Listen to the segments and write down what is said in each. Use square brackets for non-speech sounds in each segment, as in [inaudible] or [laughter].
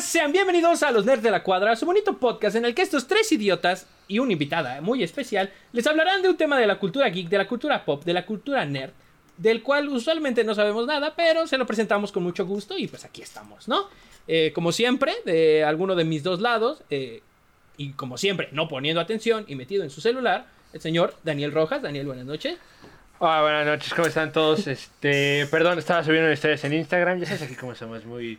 sean bienvenidos a Los Nerds de la Cuadra, su bonito podcast en el que estos tres idiotas y una invitada muy especial les hablarán de un tema de la cultura geek, de la cultura pop, de la cultura nerd, del cual usualmente no sabemos nada, pero se lo presentamos con mucho gusto y pues aquí estamos, ¿no? Eh, como siempre, de alguno de mis dos lados, eh, y como siempre, no poniendo atención y metido en su celular, el señor Daniel Rojas. Daniel, buenas noches. Hola, buenas noches, ¿cómo están todos? Este, perdón, estaba subiendo ustedes en Instagram, ya sabes aquí cómo somos muy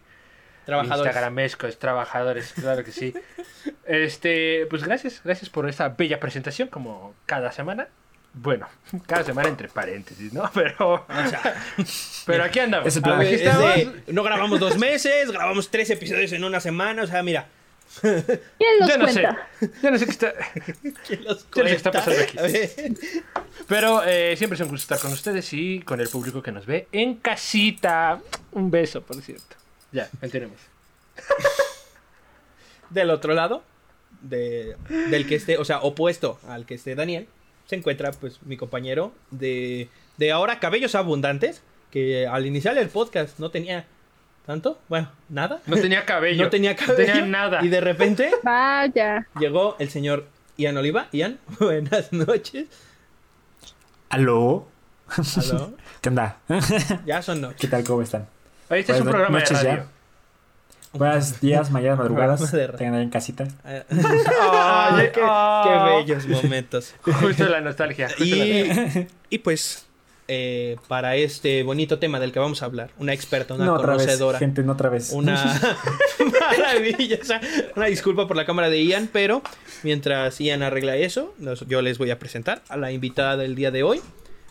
Trabajadores. instagramescos, trabajadores, claro que sí. Este, pues gracias, gracias por esta bella presentación como cada semana. Bueno, [laughs] cada semana entre paréntesis, ¿no? [laughs] Pero, O [laughs] sea, pero aquí andamos. Es el plan. Aquí es estamos. de- no grabamos dos meses, grabamos tres episodios en una semana, o sea, mira. ¿Quién los Yo no sé, cuenta? yo no sé qué está. ¿quién los Yo no sé qué está cuenta? pasando aquí. A ver. Pero eh, siempre es un gusto estar con ustedes y con el público que nos ve en casita. Un beso, por cierto. Ya, tenemos. [laughs] Del otro lado, de, del que esté, o sea, opuesto al que esté Daniel, se encuentra pues mi compañero de, de ahora Cabellos Abundantes, que al iniciar el podcast no tenía tanto, bueno, nada. No tenía cabello. [laughs] No tenía cabello. No tenía nada. Y de repente [laughs] Vaya. llegó el señor Ian Oliva. Ian, buenas noches. ¿Aló? Aló. ¿Qué onda? Ya son noches. ¿Qué tal? ¿Cómo están? Oye, Este es un Buenas programa de radio. Buenos [laughs] días, mañanas, madrugadas. Tengan ahí en casita. [laughs] Qué, qué bellos momentos. [laughs] Justo la nostalgia. justo la- Y, y pues, eh, para este bonito tema del que vamos a hablar, una experta, una no otra vez, conocedora, gente, no otra vez. una maravilla. una disculpa por la cámara de Ian, pero mientras Ian arregla eso, yo les voy a presentar a la invitada del día de hoy,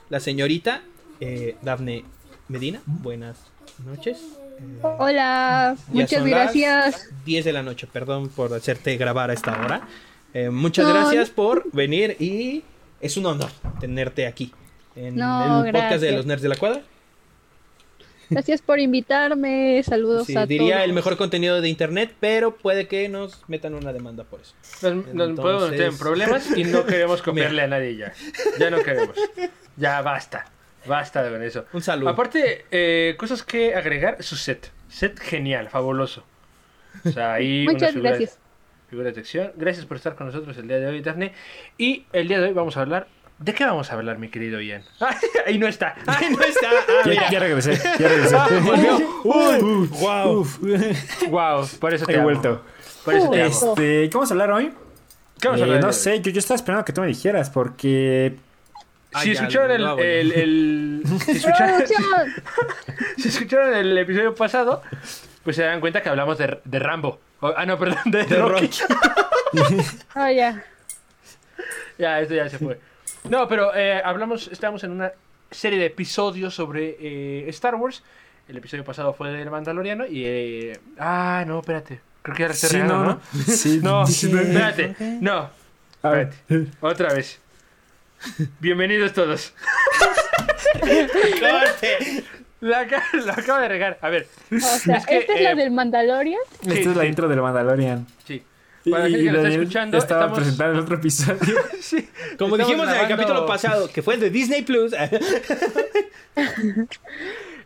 la señorita eh, Dafne Medina. Buenas noches. Eh, Hola. Muchas gracias. 10 de la noche, perdón por hacerte grabar a esta hora. Eh, muchas No, gracias por venir y es un honor tenerte aquí en No, el podcast de gracias. los Nerds de la Cuadra. Gracias por invitarme. Saludos Sí, a diría todos. el mejor contenido de internet, pero puede que nos metan una demanda por eso. Nos, nos Entonces- podemos meter en problemas y no queremos [laughs] copiarle a nadie ya. Ya no queremos. Ya basta. Basta con eso. Un saludo. Aparte, eh, cosas que agregar, su set. Set genial, fabuloso. O sea, ahí [laughs] Muchas figuras- gracias. Figuras de acción. Gracias por estar con nosotros el día de hoy, Daphne. Y el día de hoy vamos a hablar... ¿De qué vamos a hablar, mi querido Ian? [laughs] ahí no está. [laughs] Ahí no está. Ah, Ya, ya regresé, ya regresé. Uy, wow. Uf, wow, por eso te he amo. vuelto. Por eso te amo. Este, ¿qué vamos a hablar hoy? ¿Qué vamos a Eh, hablar el no de sé, yo, yo estaba esperando que tú me dijeras porque... Si escucharon el, si, escucharon, Producción. si escucharon el episodio pasado, pues se dan cuenta que hablamos de, de Rambo. O- ah, no, perdón, de, De Rocky. Rocky. [laughs] Ah, ya. Ya, esto ya se fue. No, pero eh, hablamos, estamos en una serie de episodios sobre eh, Star Wars. El episodio pasado fue del Mandaloriano y... eh, ah, no, espérate. Creo que ya Sí, regando, no, ¿no? [laughs] no. Sí, No, sí, espérate. No, A ver. espérate. Otra vez. Bienvenidos todos. Corte. La, la acabo de regar. A ver. O sea, Es que, esta es eh, la del Mandalorian. Sí, Esta es la sí. intro del Mandalorian. Sí. Para la gente que lo está escuchando, estaba estamos... presentando el otro episodio. [laughs] Sí, Como estamos dijimos en el grabando- capítulo pasado, que fue el de Disney Plus. [laughs]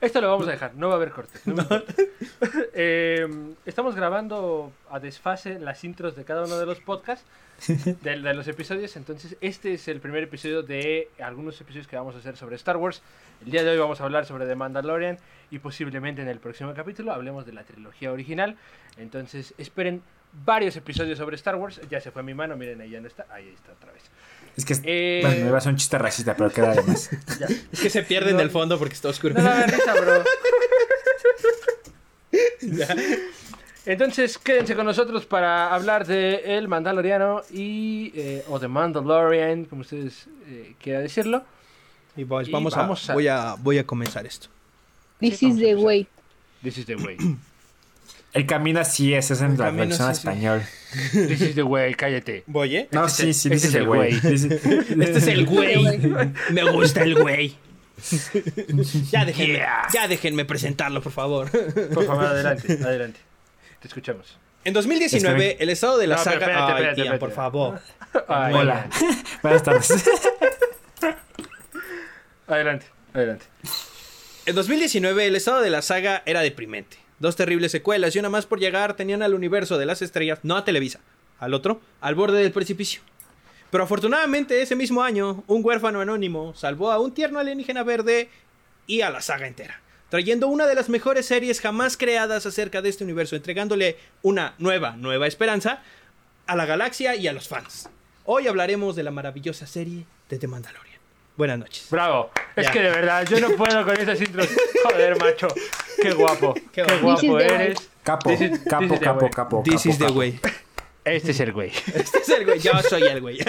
Esto lo vamos a dejar, no va a haber corte. no me importa. [laughs] Eh, estamos grabando a desfase las intros de cada uno de los podcasts, [laughs] de, de los episodios. Entonces, este es el primer episodio de algunos episodios que vamos a hacer sobre Star Wars. El día de hoy vamos a hablar sobre The Mandalorian y posiblemente en el próximo capítulo hablemos de la trilogía original. Entonces, esperen varios episodios sobre Star Wars. Ya se fue mi mano, miren, ahí ya no está. Ahí está otra vez. Es que, Eh, bueno, me iba a hacer un chiste racista, pero queda de más. [laughs] Ya. Es que se pierde en el fondo porque está oscuro. No da risa, bro. [laughs] Entonces, quédense con nosotros para hablar de El Mandaloriano y. eh, o The Mandalorian, como ustedes eh, quieran decirlo. Y pues, Y vamos, vamos a, a- Voy, a, voy a comenzar esto. This Sí, is the way. This is the way. [clears throat] El camino así es, es en El la camino versión sí, sí. español. This is the way, cállate. Voy, ¿eh? No, Este sí, sí, este es el güey. Este es el [laughs] güey. [laughs] Me gusta el güey. Ya déjenme, Yeah. ya déjenme presentarlo, por favor. Por favor, adelante, adelante. Te escuchamos. En 2019, Esperen. el estado de la No, pero saga. espérate, Ay, espérate, Ian, espérate. por favor. Ay, Hola. [laughs] Buenas tardes. Adelante, adelante. En 2019, el estado de la saga era deprimente. Dos terribles secuelas y una más por llegar tenían al universo de las estrellas, no a Televisa, al otro, al borde del precipicio. Pero afortunadamente ese mismo año, un huérfano anónimo salvó a un tierno alienígena verde y a la saga entera, trayendo una de las mejores series jamás creadas acerca de este universo, entregándole una nueva, nueva esperanza a la galaxia y a los fans. Hoy hablaremos de la maravillosa serie de The Mandalorian. Buenas noches. Bravo. Es que de verdad, yo no puedo con esas intros. [laughs] Joder, macho. Qué guapo. Qué Qué, guapo. Eres. Capo, This is- capo, capo, way. capo. This capo, is the way. Este es el güey. [laughs] Este es el güey. Yo soy el güey. [laughs]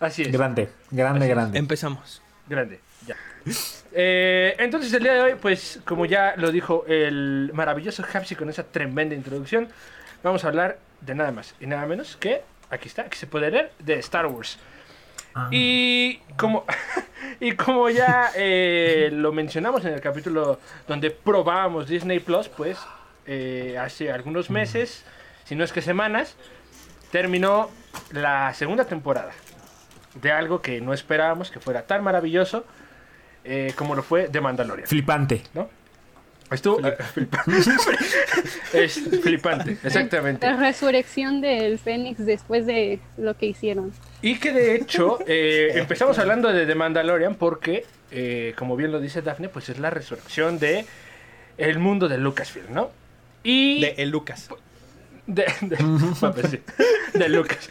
Así es. Grande, grande, Así es. grande. Empezamos. Grande, ya. Eh, entonces el día de hoy, pues como ya lo dijo el maravilloso Hapsi con esa tremenda introducción, vamos a hablar de nada más y nada menos que, aquí está, aquí se puede leer, de Star Wars. Ah. Y como, [laughs] y como ya eh, lo mencionamos en el capítulo donde probábamos Disney Plus, pues eh, hace algunos meses, si no es que semanas, terminó la segunda temporada de algo que no esperábamos que fuera tan maravilloso eh, como lo fue The Mandalorian. Flipante. ¿No? Estuvo eh, flipante. [laughs] es flipante, exactamente. La resurrección del Fénix después de lo que hicieron. Y que de hecho eh, empezamos hablando de The Mandalorian porque, eh, como bien lo dice Daphne, pues es la resurrección de el mundo de Lucasfilm, ¿no? Y De el Lucas. de, de, [laughs] pues sí, de Lucas.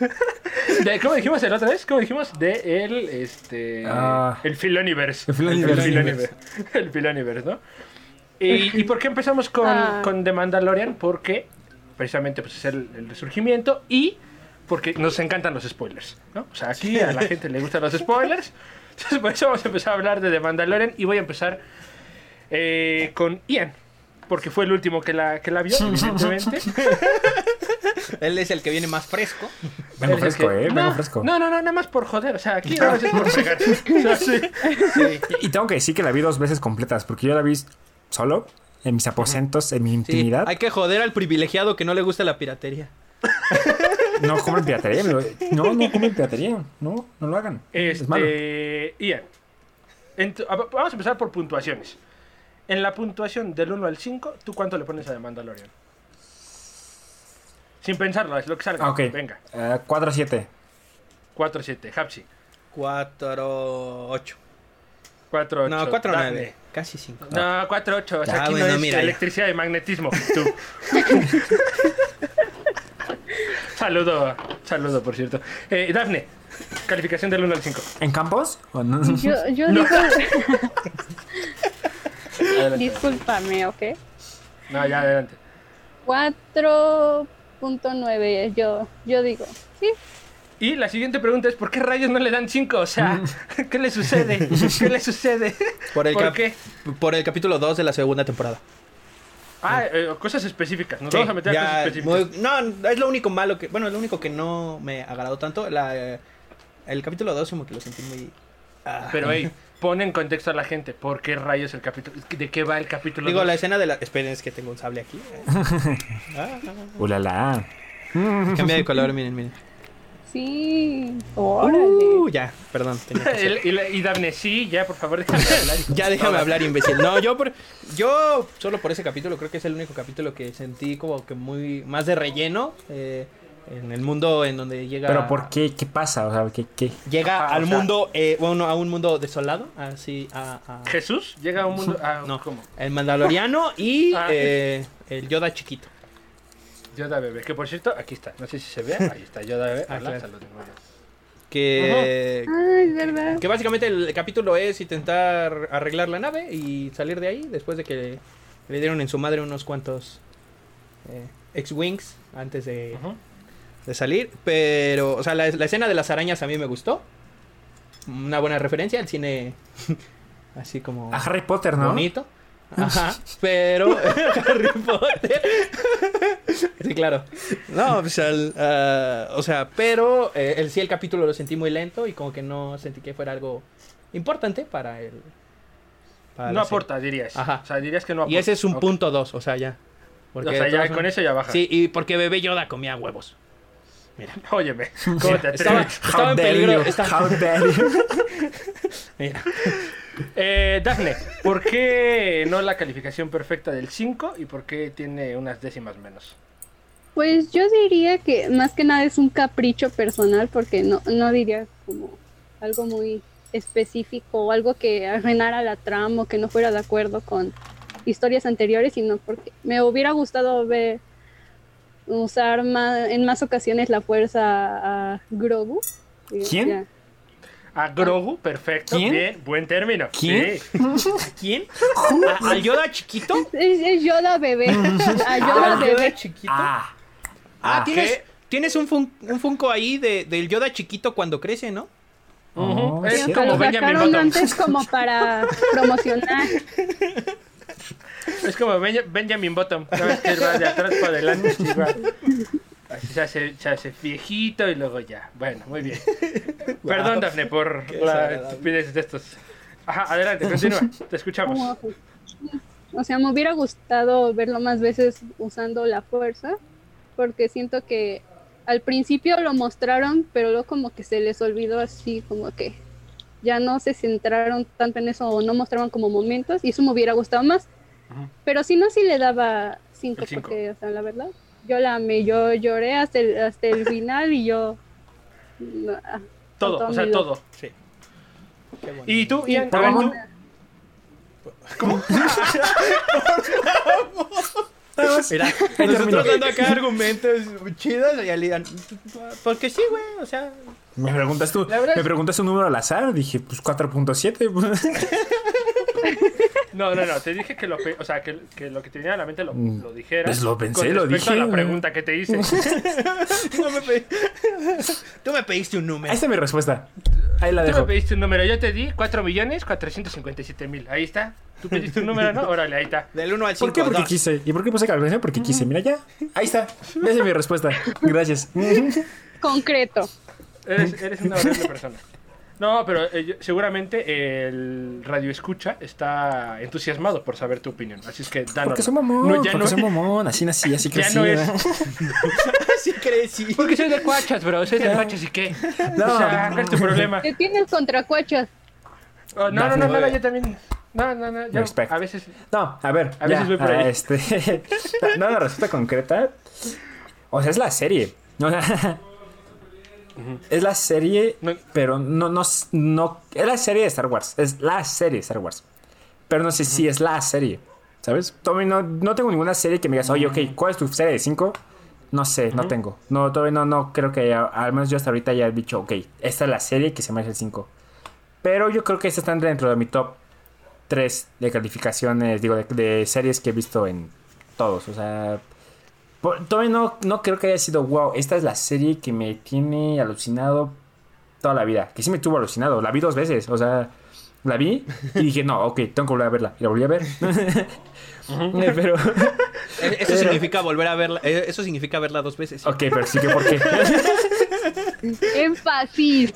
De, ¿Cómo dijimos el otra vez? ¿Cómo dijimos? De el este Ah. el Filoniverse. El Filoniverse. El Filoniverse, el Filoniverse, ¿no? Y, [laughs] ¿Y por qué empezamos con, Ah. con The Mandalorian? Porque precisamente pues, es el, el resurgimiento y porque nos encantan los spoilers, ¿no? O sea, aquí a la gente le gustan los spoilers. [laughs] Entonces, por eso vamos a empezar a hablar de The Mandalorian y voy a empezar eh, con Ian. Porque fue el último que la, que la vio, evidentemente. [laughs] Él es el que viene más fresco. Vengo fresco, que- eh. Vengo no, fresco. No, no, no, nada más por joder. O sea, aquí nada más es por fregar. O sea, sí. Y, y tengo que decir que la vi dos veces completas, porque yo la vi solo, en mis aposentos, en mi Sí, intimidad. hay que joder al privilegiado que no le gusta la piratería. No comen piratería, amigo. No, no comen piratería. No, no lo hagan. Es malo. Este, Ian, vamos a empezar por puntuaciones. En la puntuación del 1 al 5, ¿tú cuánto le pones a The Mandalorian? Sin pensarlo, es lo que salga. Ah, ok. Venga, Eh, 4 a 7. 4, 7. Hapsi, 4, 8. 4, 8. No, 4, 9. Casi 5. No, 4, 8. O sea, Ya, aquí bueno, no es mira, ya. electricidad y magnetismo. Tú. [laughs] saludo, saludo, por cierto. Eh, Dafne, calificación del 1 al 5. ¿En campos? ¿O no? Yo, yo [laughs] No. [laughs] digo, discúlpame, ¿ok? No, ya, adelante. 4.9, yo, yo digo. Sí, Y la siguiente pregunta es: ¿por qué rayos no le dan 5? O sea, [laughs] ¿qué le sucede? [laughs] ¿Qué le sucede? Por el, ¿Por cap- qué? por el capítulo 2 de la segunda temporada. Ah, eh, cosas específicas. Nos Sí, vamos a meter a cosas específicas. muy- no, es lo único malo que. Bueno, lo único que no me agradó tanto. La, eh, el capítulo 2 como que lo sentí muy. ah. Pero, hey, [laughs] pon en contexto a la gente: ¿por qué rayos el capítulo? ¿De qué va el capítulo? Digo, dos? la escena de la. Esperen, es que tengo un sable aquí. Ah, Ulala. cambia de color, miren, miren. Sí. Órale. Uh, ya, perdón. tenía que hacer- [laughs] El- y, la- y Daphne, sí, ya, por favor, déjame [laughs] hablar. Ya déjame hablar, imbécil. No, yo por, yo solo por ese capítulo creo que es el único capítulo que sentí como que muy más de relleno eh, en el mundo en donde llega ¿Pero por qué? ¿Qué pasa? O sea, ¿qué? qué? llega Ajá, al o sea- mundo eh, bueno a un mundo desolado así a, a- Jesús llega a un mundo. Ah, no ¿cómo? el mandaloriano y Ah. eh, el Yoda chiquito. Yoda bebé. Que por cierto, aquí está. No sé si se ve. Ahí está Yoda bebé. Ah, Hola, claro. Que que básicamente el capítulo es intentar arreglar la nave y salir de ahí después de que le dieron en su madre unos cuantos eh, X-Wings antes de, de salir. Pero, o sea, la, la escena de las arañas a mí me gustó. Una buena referencia al cine [laughs] así como A Harry Potter, ¿no? bonito. Ajá, [laughs] pero [laughs] Harry Potter. sí, claro. No, pues, al- ah, o sea, pero eh, el sí el capítulo lo sentí muy lento y como que no sentí que fuera algo importante para el para No la serie. aporta, dirías. Ajá. O sea, dirías que no aporta. Y ese es un punto dos, o sea, ya. Porque O sea, ya con eso ya baja. Sí, y porque bebé Yoda comía huevos. Mira, Óyeme, ¿cómo te Estaba- atreves? estaba en dare peligro, estaba- How dare you. [laughs] mira. Eh, Dafne, ¿por qué no la calificación perfecta del 5 y por qué tiene unas décimas menos? Pues yo diría que más que nada es un capricho personal porque no, no diría como algo muy específico o algo que arruinara la trama o que no fuera de acuerdo con historias anteriores, sino porque me hubiera gustado ver usar más, en más ocasiones la fuerza a Grogu. ¿Quién? ya. A Grogu, perfecto. ¿Quién? Bien, buen término. ¿Quién? Sí. [laughs] ¿Quién? ¿A- ¿Al Yoda chiquito? Es, es Yoda bebé. A ¿Al Yoda Yoda bebé. chiquito? Ah. Ah, Ah, ¿tienes, tienes un, fun- un Funko ahí de, del Yoda chiquito cuando crece, ¿no? Oh, Ujú. es Es cierto. como Benjamin antes como para promocionar. Es como Benja- Benjamin Button. ¿Sabes que va de atrás para adelante? Se hace, se hace viejito y luego ya. Bueno, muy bien. [laughs] Perdón, Dafne, por Qué la estupidez de estos. Ajá, adelante, [laughs] continúa. Te escuchamos. Como- O sea, me hubiera gustado verlo más veces usando la fuerza, porque siento que al principio lo mostraron, pero luego como que se les olvidó así, como que ya no se centraron tanto en eso o no mostraban como momentos, y eso me hubiera gustado más. Pero si no, sí le daba 5, El cinco. porque, o sea, la verdad, yo la amé, yo lloré hasta el, hasta el final y yo... ah, Todo, o sea, todo. Sí. Qué. ¿Y tú, Ian? Ver, ¿cómo? [laughs] tú. Mira, nosotros dando acá [laughs] argumentos chidos y Alian. Porque sí, güey, o sea. Me preguntas tú, me preguntas un número al azar, dije, pues 4.7. [laughs] [laughs] No, no, no, te dije que lo, o sea, que, que lo que te venía a la mente lo, Mm. lo dijeras. Pues lo pensé, con lo dije. a la pregunta que te hice. [laughs] No me Tú me pediste un número. Ahí está mi respuesta. Ahí la Tú me dejo. pediste un número, yo te di 4 millones 457 mil. Ahí está. Tú pediste un número, ¿no? Órale, ahí está. Del 1 al 5. ¿Por qué? Porque quise. ¿Y por qué puse calculación? Porque quise. Mira ya. Ahí está. Esa es mi respuesta. Gracias. Concreto. Eres, eres una horrible persona. No, pero eh, seguramente el radio escucha está entusiasmado por saber tu opinión. Así es que danos. Porque soy mamón. No, ya porque no, soy mamón. Así nací, así [laughs] ya crecí. no es. [laughs] sí crecí. Porque soy de Cuachas, bro. Soy de [laughs] Cuachas y qué. No. O sea, ¿cuál es tu problema? ¿Qué tienes contra cuachas? Oh, no, no, no, no, yo también. No, no, no. Yo Respect. a veces. No, a ver. A veces ya, voy por ah, ahí. Este, no, la respuesta concreta. O sea, es la serie. O sea, Es la serie, No. pero no, no, no. Es la serie de Star Wars. Es la serie de Star Wars. Pero no sé si es la serie. ¿Sabes? Todavía no, no tengo ninguna serie que me digas, oye, ok, ¿cuál es tu serie de 5? No sé, no tengo. No, todavía no, no creo que haya- al menos yo hasta ahorita ya he dicho, ok, esta es la serie que se merece el 5. Pero yo creo que esta está dentro de mi top 3 de calificaciones, digo, de, de series que he visto en todos. O sea, todavía no, no creo que haya sido, wow, esta es la serie que me tiene alucinado toda la vida. Que sí me tuvo alucinado. La vi dos veces, o sea, la vi y dije, no, ok, tengo que volver a verla. Y la volví a ver. [laughs] Pero, Eh, Eso significa volver a verla. eh, Eso significa verla dos veces. ok, pero sí que por qué. [laughs] Énfasis.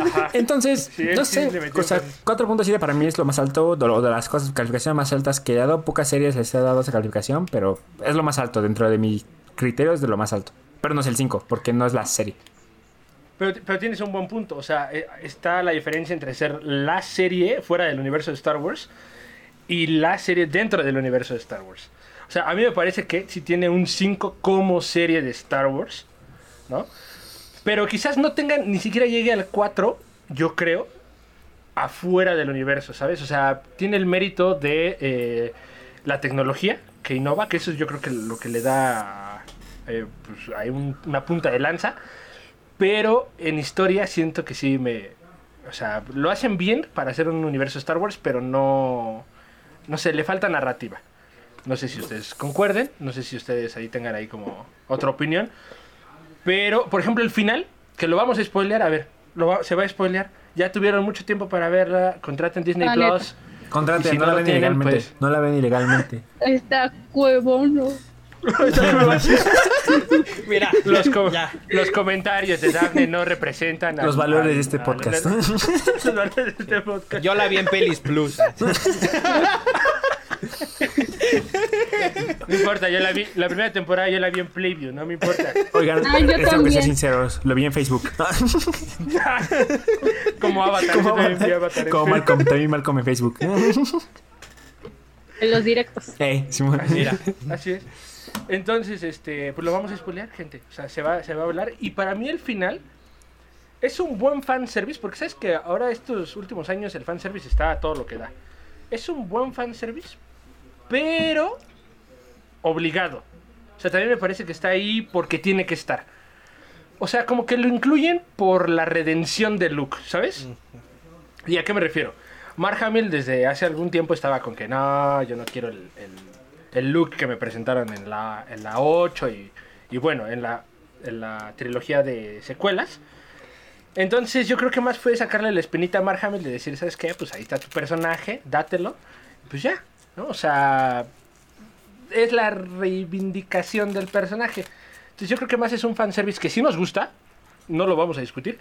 Ajá. Entonces, Sí, no sí sé, o sea, énfasis. 4.7 para mí es lo más alto, de, de las cosas, calificaciones más altas que he dado. Pocas series les he dado esa calificación, pero es lo más alto dentro de mi criterio, es de lo más alto. Pero no es el 5, porque no es la serie. Pero, pero tienes un buen punto. O sea, eh, está la diferencia entre ser la serie fuera del universo de Star Wars y la serie dentro del universo de Star Wars. O sea, a mí me parece que si tiene un 5 como serie de Star Wars, ¿no? Pero quizás no tengan, ni siquiera llegue al 4, yo creo, afuera del universo, ¿sabes? O sea, tiene el mérito de eh, la tecnología que innova, que eso yo creo que lo que le da eh, pues, hay un- una punta de lanza. Pero en historia siento que sí me. O sea, lo hacen bien para hacer un universo Star Wars, pero no. No sé, le falta narrativa. No sé si ustedes concuerden, no sé si ustedes ahí tengan ahí como otra opinión. Pero, por ejemplo, el final, que lo vamos a spoilear, a ver, lo va- se va a spoilear. Ya tuvieron mucho tiempo para verla, contraten Disney Ah. Plus. Contrate, Y si no, no la ven tienen, ilegalmente. pues- No la ven ilegalmente. [laughs] Está huevón, ¿no? [laughs] [laughs] Mira, Los, co- ya. los comentarios de Daphne no representan a- Los valores a- de este a- podcast. los valores de este podcast. Yo la vi en Pelis Plus. No importa, yo la vi, la primera temporada yo la vi en Playview, no me importa. Oigan, Ah, yo tengo que ser sinceros. Lo vi en Facebook. [laughs] Como Avatar, Como yo también vi Avatar en Como Facebook. Malcolm, también Malcolm en Facebook. En los directos. Eh, Simón. Mira. Así es. Entonces, este, pues lo vamos a spoilear, gente. O sea, se va, se va a hablar. Y para mí el final es un buen fanservice, porque sabes que ahora estos últimos años el fanservice está a todo lo que da. Es un buen fanservice, pero obligado. O sea, también me parece que está ahí porque tiene que estar. O sea, como que lo incluyen por la redención de Luke, ¿sabes? ¿Y a qué me refiero? Mark Hamill desde hace algún tiempo estaba con que no, yo no quiero el, el, el look que me presentaron en la, en la 8 y, y bueno, en la, en la trilogía de secuelas. Entonces yo creo que más fue sacarle la espinita a Mark Hamill de decir, ¿sabes qué? Pues ahí está tu personaje, dátelo. Pues ya, ¿no? O sea, es la reivindicación del personaje. Entonces yo creo que más es un fanservice que sí nos gusta, no lo vamos a discutir.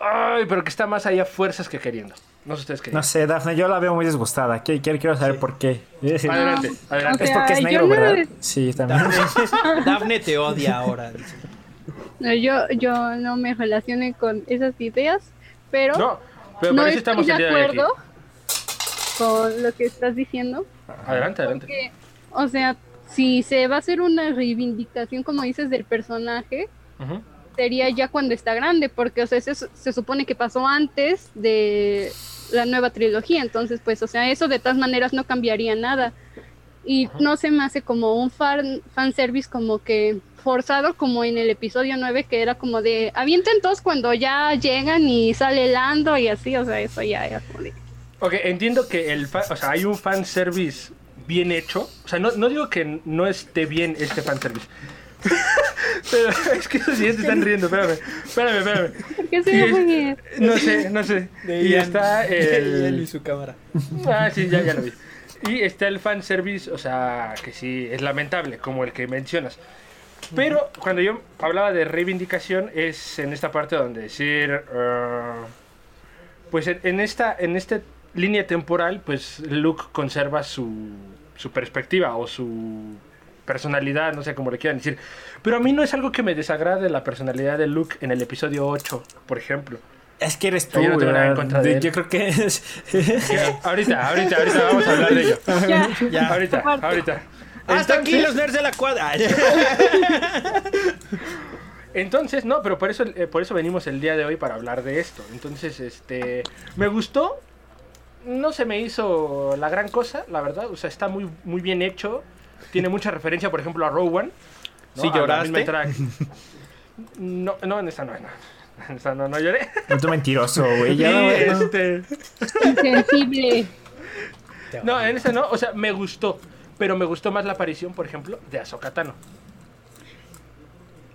Ay, pero que está más allá fuerzas que queriendo. No sé ustedes qué No sé, Dafne, yo la veo muy desgustada. Quiero, quiero, saber por qué. Adelante, No, adelante. o Es porque es negro, no- ¿verdad? Sí, también. Dafne, [laughs] Dafne te odia ahora. dice. No, yo, yo no me relacioné con esas ideas, pero No, pero no por eso estoy estamos de el día de hoy aquí. Con lo que estás diciendo. Adelante, adelante. Porque, o sea, si se va a hacer una reivindicación, como dices, del personaje, sería ya cuando está grande, porque, o sea, se, se supone que pasó antes de la nueva trilogía, entonces, pues, o sea, eso de todas maneras no cambiaría nada. Y no se me hace como un fan, fanservice como que forzado, como en el episodio 9, que era como de, avienten todos cuando ya llegan y sale Lando y así, o sea, eso ya era como de... Ok, entiendo que el fa- o sea, hay un fanservice bien hecho. O sea, no, no digo que no esté bien este fanservice. [laughs] Pero es que esos siguientes están riendo, espérame, espérame, espérame. ¿Por qué se ríe? No sé, no sé. Y Ian- está [laughs] Ian y el... su cámara. Ah, sí, ya, ya lo vi. Y está el fanservice, o sea, que sí, es lamentable, como el que mencionas. Pero cuando yo hablaba de reivindicación es en esta parte donde decir, ah, pues en, en esta en esta línea temporal, pues Luke conserva su, su perspectiva o su personalidad, no sé cómo le quieran decir. Pero a mí no es algo que me desagrade la personalidad de Luke en el episodio 8, por ejemplo. Es que eres tú, Yo no tengo nada en contra de él. Yo creo que es... Ahorita, ahorita, ahorita vamos a hablar de ello. Ya. Ya. Ahorita, ahorita. Hasta aquí Entonces- los nerds de la cuadra. [laughs] Entonces, no, pero por eso, eh, por eso venimos el día de hoy para hablar de esto. Entonces, este, me gustó. No se me hizo la gran cosa, la verdad. O sea, está muy, muy bien hecho. Tiene mucha referencia, por ejemplo, a Rowan. ¿no? ¿Sí A lloraste? No, no, en esta no, no. En esta no, no lloré. No, tú mentiroso, güey. Ya, no, este, Insensible. no, en esta no. O sea, me gustó. Pero me gustó más la aparición, por ejemplo, de Ahsoka Tano.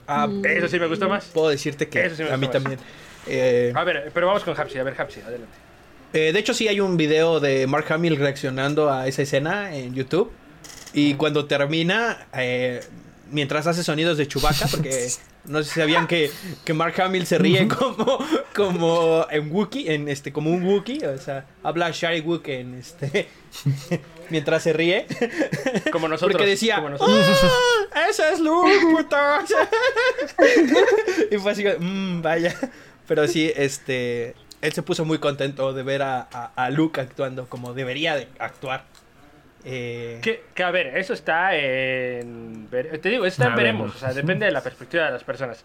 Ah, Eso sí me gustó más. puedo decirte que Eso sí me a mí más. también. Eh, A ver, pero vamos con Hapsi. A ver, Hapsi, adelante. Eh, de hecho, sí hay un video de Mark Hamill reaccionando a esa escena en YouTube. Y cuando termina, eh, mientras hace sonidos de Chewbacca, porque [laughs] no sé si sabían que, que Mark Hamill se ríe como, como en Wookiee, en este, como un Wookiee, o sea, habla Shari Wook en este [laughs] mientras se ríe. Como nosotros. Porque decía, como nosotros. ¡Ah! ¡Ese es Luke, putos! [laughs] y fue así, mmm, vaya. Pero sí, este. Él se puso muy contento de ver a, a- a Luke actuando como debería de actuar. Eh, Que, que, a ver, eso está en. Te digo, eso está en veremos. ver. O sea, depende de la perspectiva de las personas.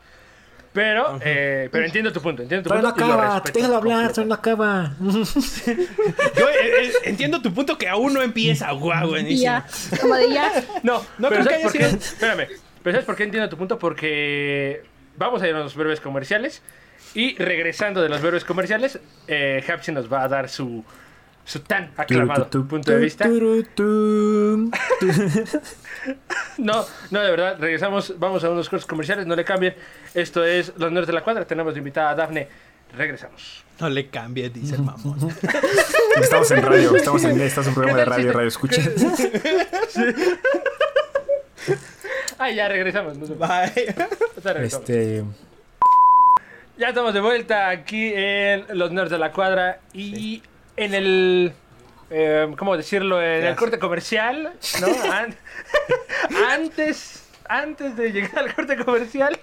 Pero, eh, pero entiendo tu punto. Entiendo tu no punto. y lo acaba, déjalo hablar, todavía no acaba. [laughs] Yo eh, eh, entiendo tu punto que aún no empieza. ¡Guau! Y buenísimo. ya, como de ya. [laughs] No, No pero creo que ¿sabes por haya qué? sido- Espérame. Pero ¿sabes por qué entiendo tu punto? Porque vamos a ir a los breves comerciales. Y regresando de los breves comerciales, eh, Hapsi nos va a dar su, su tan aclamado punto de vista. [laughs] No, no, de verdad, regresamos, vamos a unos cortes comerciales, no le cambien. Esto es Los Nerds de la Cuadra, tenemos de invitada a Dafne. Regresamos. No le cambie, dice el mamón. [laughs] Estamos en radio, estamos en estamos en un programa de ¿Qué tal radio, radio escucha. [laughs] Ah, ya regresamos. no se- Bye. regresamos. Este, Ya estamos de vuelta aquí en Los Nerds de la Cuadra y en el eh, ¿cómo decirlo? En el corte comercial, ¿no? [laughs] An- [laughs] antes, antes de llegar al corte comercial,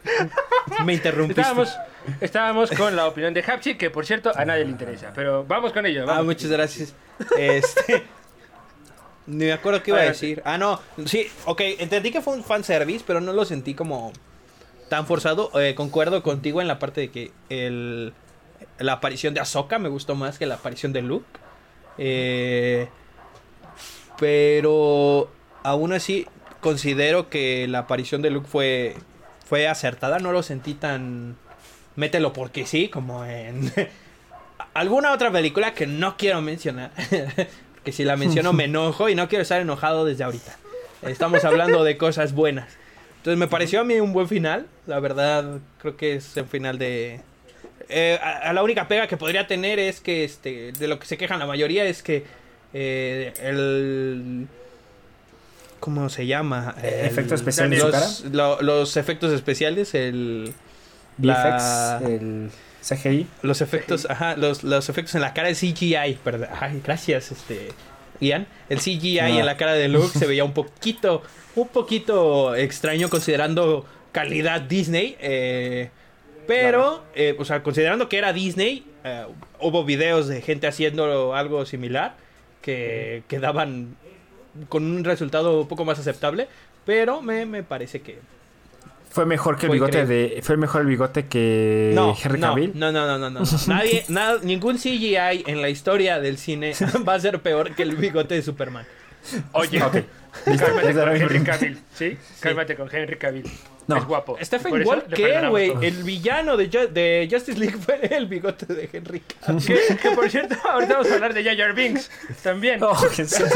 Me interrumpiste. estábamos, estábamos con la opinión de Hapsi, que por cierto a nadie le interesa. Pero vamos con ello. Ah, Vamos. muchas gracias. Este. [laughs] Ni me acuerdo qué iba a Adelante. decir. Ah, no. Sí, ok. Entendí que fue un fanservice, pero no lo sentí como tan forzado. Eh, concuerdo contigo en la parte de que el, la aparición de Ahsoka me gustó más que la aparición de Luke. Eh, pero aún así considero que la aparición de Luke fue, fue acertada. No lo sentí tan... Mételo porque sí, como en [laughs] alguna otra película que no quiero mencionar. [laughs] que si la menciono me [laughs] enojo y no quiero estar enojado desde ahorita. Estamos hablando de cosas buenas. Entonces me pareció a mí un buen final. La verdad, creo que es el final de... Eh, a, a la única pega que podría tener es que, este, de lo que se quejan la mayoría es que eh, el... ¿Cómo se llama? El- ¿Efecto especial de su los, lo- los efectos especiales, el... la- VFX, el CGI. los efectos, ajá, los, los efectos en la cara de CGI, perdón, ay, gracias, este, Ian. El CGI No. en la cara de Luke se veía un poquito, un poquito extraño considerando calidad Disney, eh, pero, eh, o sea, considerando que era Disney, eh, hubo videos de gente haciendo algo similar que quedaban con un resultado un poco más aceptable, pero me, me parece que Fue mejor que el bigote increíble. de. Fue mejor el bigote que no, Henry Cavill. no, no, no, no, no. [laughs] Nadie, nada, ningún CGI en la historia del cine [laughs] va a ser peor que el bigote de Superman. Oye, Ok. [laughs] Listo, cálmate con Henry. Cavill, ¿sí? Cálmate con Henry Cavill. No. Es guapo. Stephen Wall, ¿qué, güey? El villano de, Ju- de Justice League fue el bigote de Henry Cavill. Que, que, por cierto, ahorita vamos a hablar de Jar Binks también. Oh, Jesús.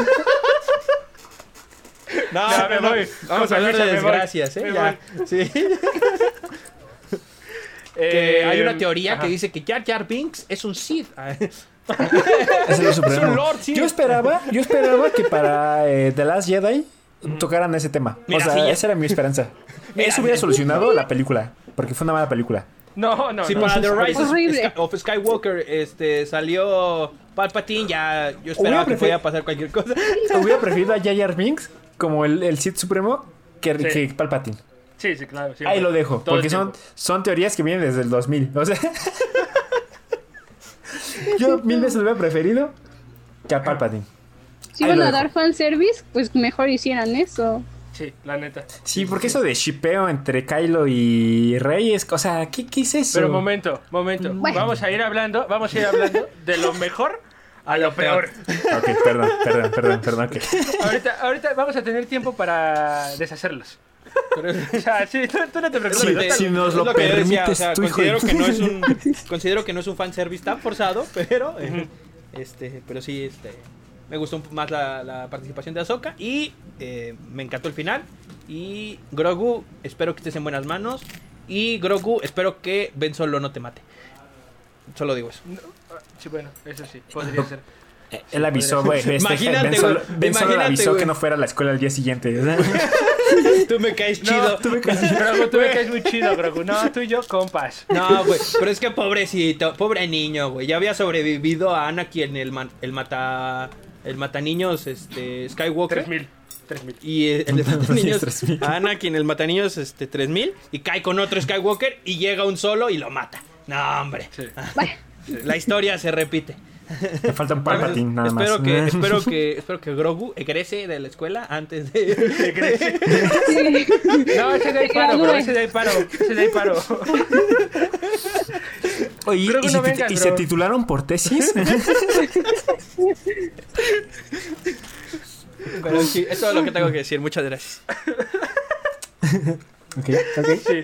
No, Ya, me no, no. voy. Vamos a hablar de desgracias, ¿eh? Me Ya. Sí. Eh, Que hay una teoría ajá. que dice que Jar Jar Binks es un Sith. Es el supremo. Es un Lord, sí. Yo esperaba, yo esperaba que para eh, The Last Jedi tocaran ese tema. Mira, o sea, sí, esa era mi esperanza. Mira, Eso hubiera eh, solucionado la película. Porque fue una mala película. No, no, Sí, no. para The Rise of Horrible. Sky- of Skywalker este, salió Palpatine, ya yo esperaba que podía pasar cualquier cosa. Hubiera preferido a Jar Jar Binks como el, el Sith Supremo que, Sí. que Palpatine. Sí, sí, claro. siempre. Ahí lo dejo. Todo porque son, son teorías que vienen desde el 2000. O sea, [laughs] yo mil veces lo hubiera preferido que a Palpatine. Si Ahí iban lo a dar fanservice, pues mejor hicieran eso. Sí, la neta. Sí, porque eso de shipeo entre Kylo y Rey es. O sea, ¿qué, qué es eso? Pero momento, momento. Bueno. Vamos a ir hablando, vamos a ir hablando de lo mejor a lo peor. Ok, perdón, perdón, perdón, perdón. ok. Ahorita, ahorita vamos a tener tiempo para deshacerlos. [laughs] O sea, sí, tú, tú no te preocupes. Sí, no te- sí. si nos lo que permites o sea, tú, hijo de- considero que no es un [laughs] considero que no es un fanservice tan forzado, pero eh, este, pero sí este me gustó más la, la participación de Ahsoka y eh, me encantó el final y Grogu, espero que estés en buenas manos y Grogu, espero que Ben Solo no te mate. Solo digo eso. No, ah, sí, bueno, eso sí, podría ser. Eh, Él avisó, güey. Este, Imagínate, ben Solo, güey, Ben Solo le imagínate, avisó güey. que no fuera a la escuela el día siguiente. [laughs] Tú me caes No, chido. tú me caes, Grogu, tú me caes muy chido, Grogu. No, tú y yo, compas. No, güey, pero es que pobrecito, pobre niño, güey. Ya había sobrevivido a Anakin el, man- el mata el mata niños este Skywalker 3000. 3000. y eh, el de mata niños 3000. a Anakin el mata niños este 3000 y cae con otro Skywalker y llega un solo y lo mata. No, hombre. Sí. Bueno, La historia se repite. Le falta un Palpatine nada más. espero que [laughs] espero que espero que Grogu egrese de la escuela antes de No, ese de ahí paro, bro, ese de ahí paro, ese de ahí paro. Oye, que ¿y, no vengas, y se titularon por tesis? [laughs] Pero sí, eso es lo que tengo que decir. Muchas gracias. ok, ok. Sí.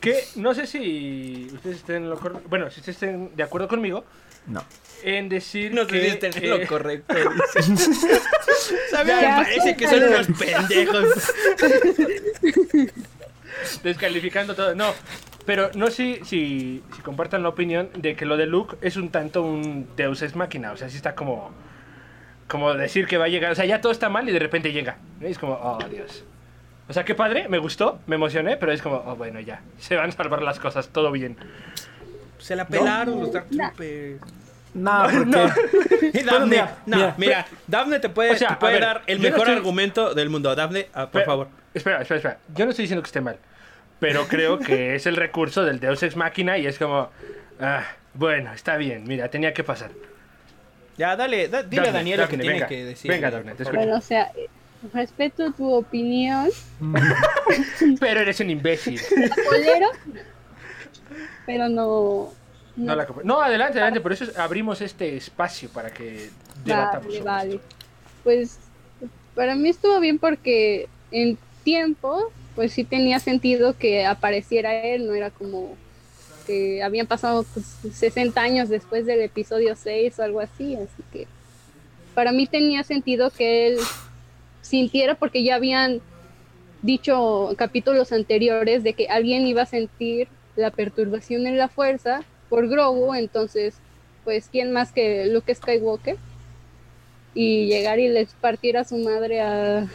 Que no sé si ustedes estén en lo cor- bueno, si ustedes estén de acuerdo conmigo No. en decir No que sé si estén en lo eh, correcto. [laughs] ¿Sabes? Me parece que son unos pendejos. [laughs] descalificando todo. No, pero no sé si, si compartan la opinión de que lo de Luke es un tanto un Deus Ex Máquina. O sea, sí está como. Como decir que va a llegar. O sea, ya todo está mal y de repente llega. ¿no? Y es como, oh, Dios. O sea, qué padre, me gustó, me emocioné, pero es como, oh, bueno, ya. Se van a salvar las cosas, todo bien. Se la pelaron los Dark Troopers. No, [laughs] porque... [laughs] Y Dafne, mira, no, mira. mira, Dafne te puede, O sea, te a puede ver, dar el yo no mejor estoy- argumento del mundo. Dafne, ah, por Pero- favor. Espera, espera, espera. Yo no estoy diciendo que esté mal. Pero creo que [laughs] es el recurso del Deus Ex Máquina y es como. ah, bueno, está bien, mira, tenía que pasar. Ya, dale, da- dile a Dafne, Daniel lo que Dafne, tiene venga, que decir. venga, Dafne, te escucho. Bueno, o sea, respeto tu opinión, [laughs] Pero eres un imbécil. polero, pero no. No, la comp- no, adelante, adelante. Por eso es- abrimos este espacio para que debatamos. Vale, sobre vale. esto. Pues para mí estuvo bien porque en tiempo, pues sí tenía sentido que apareciera él, no era como que habían pasado pues, 60 años después del episodio 6 o algo así, así que para mí tenía sentido que él sintiera porque ya habían dicho capítulos anteriores de que alguien iba a sentir la perturbación en la fuerza por Grogu, entonces pues quién más que Luke Skywalker y llegar y les partiera a su madre a, a-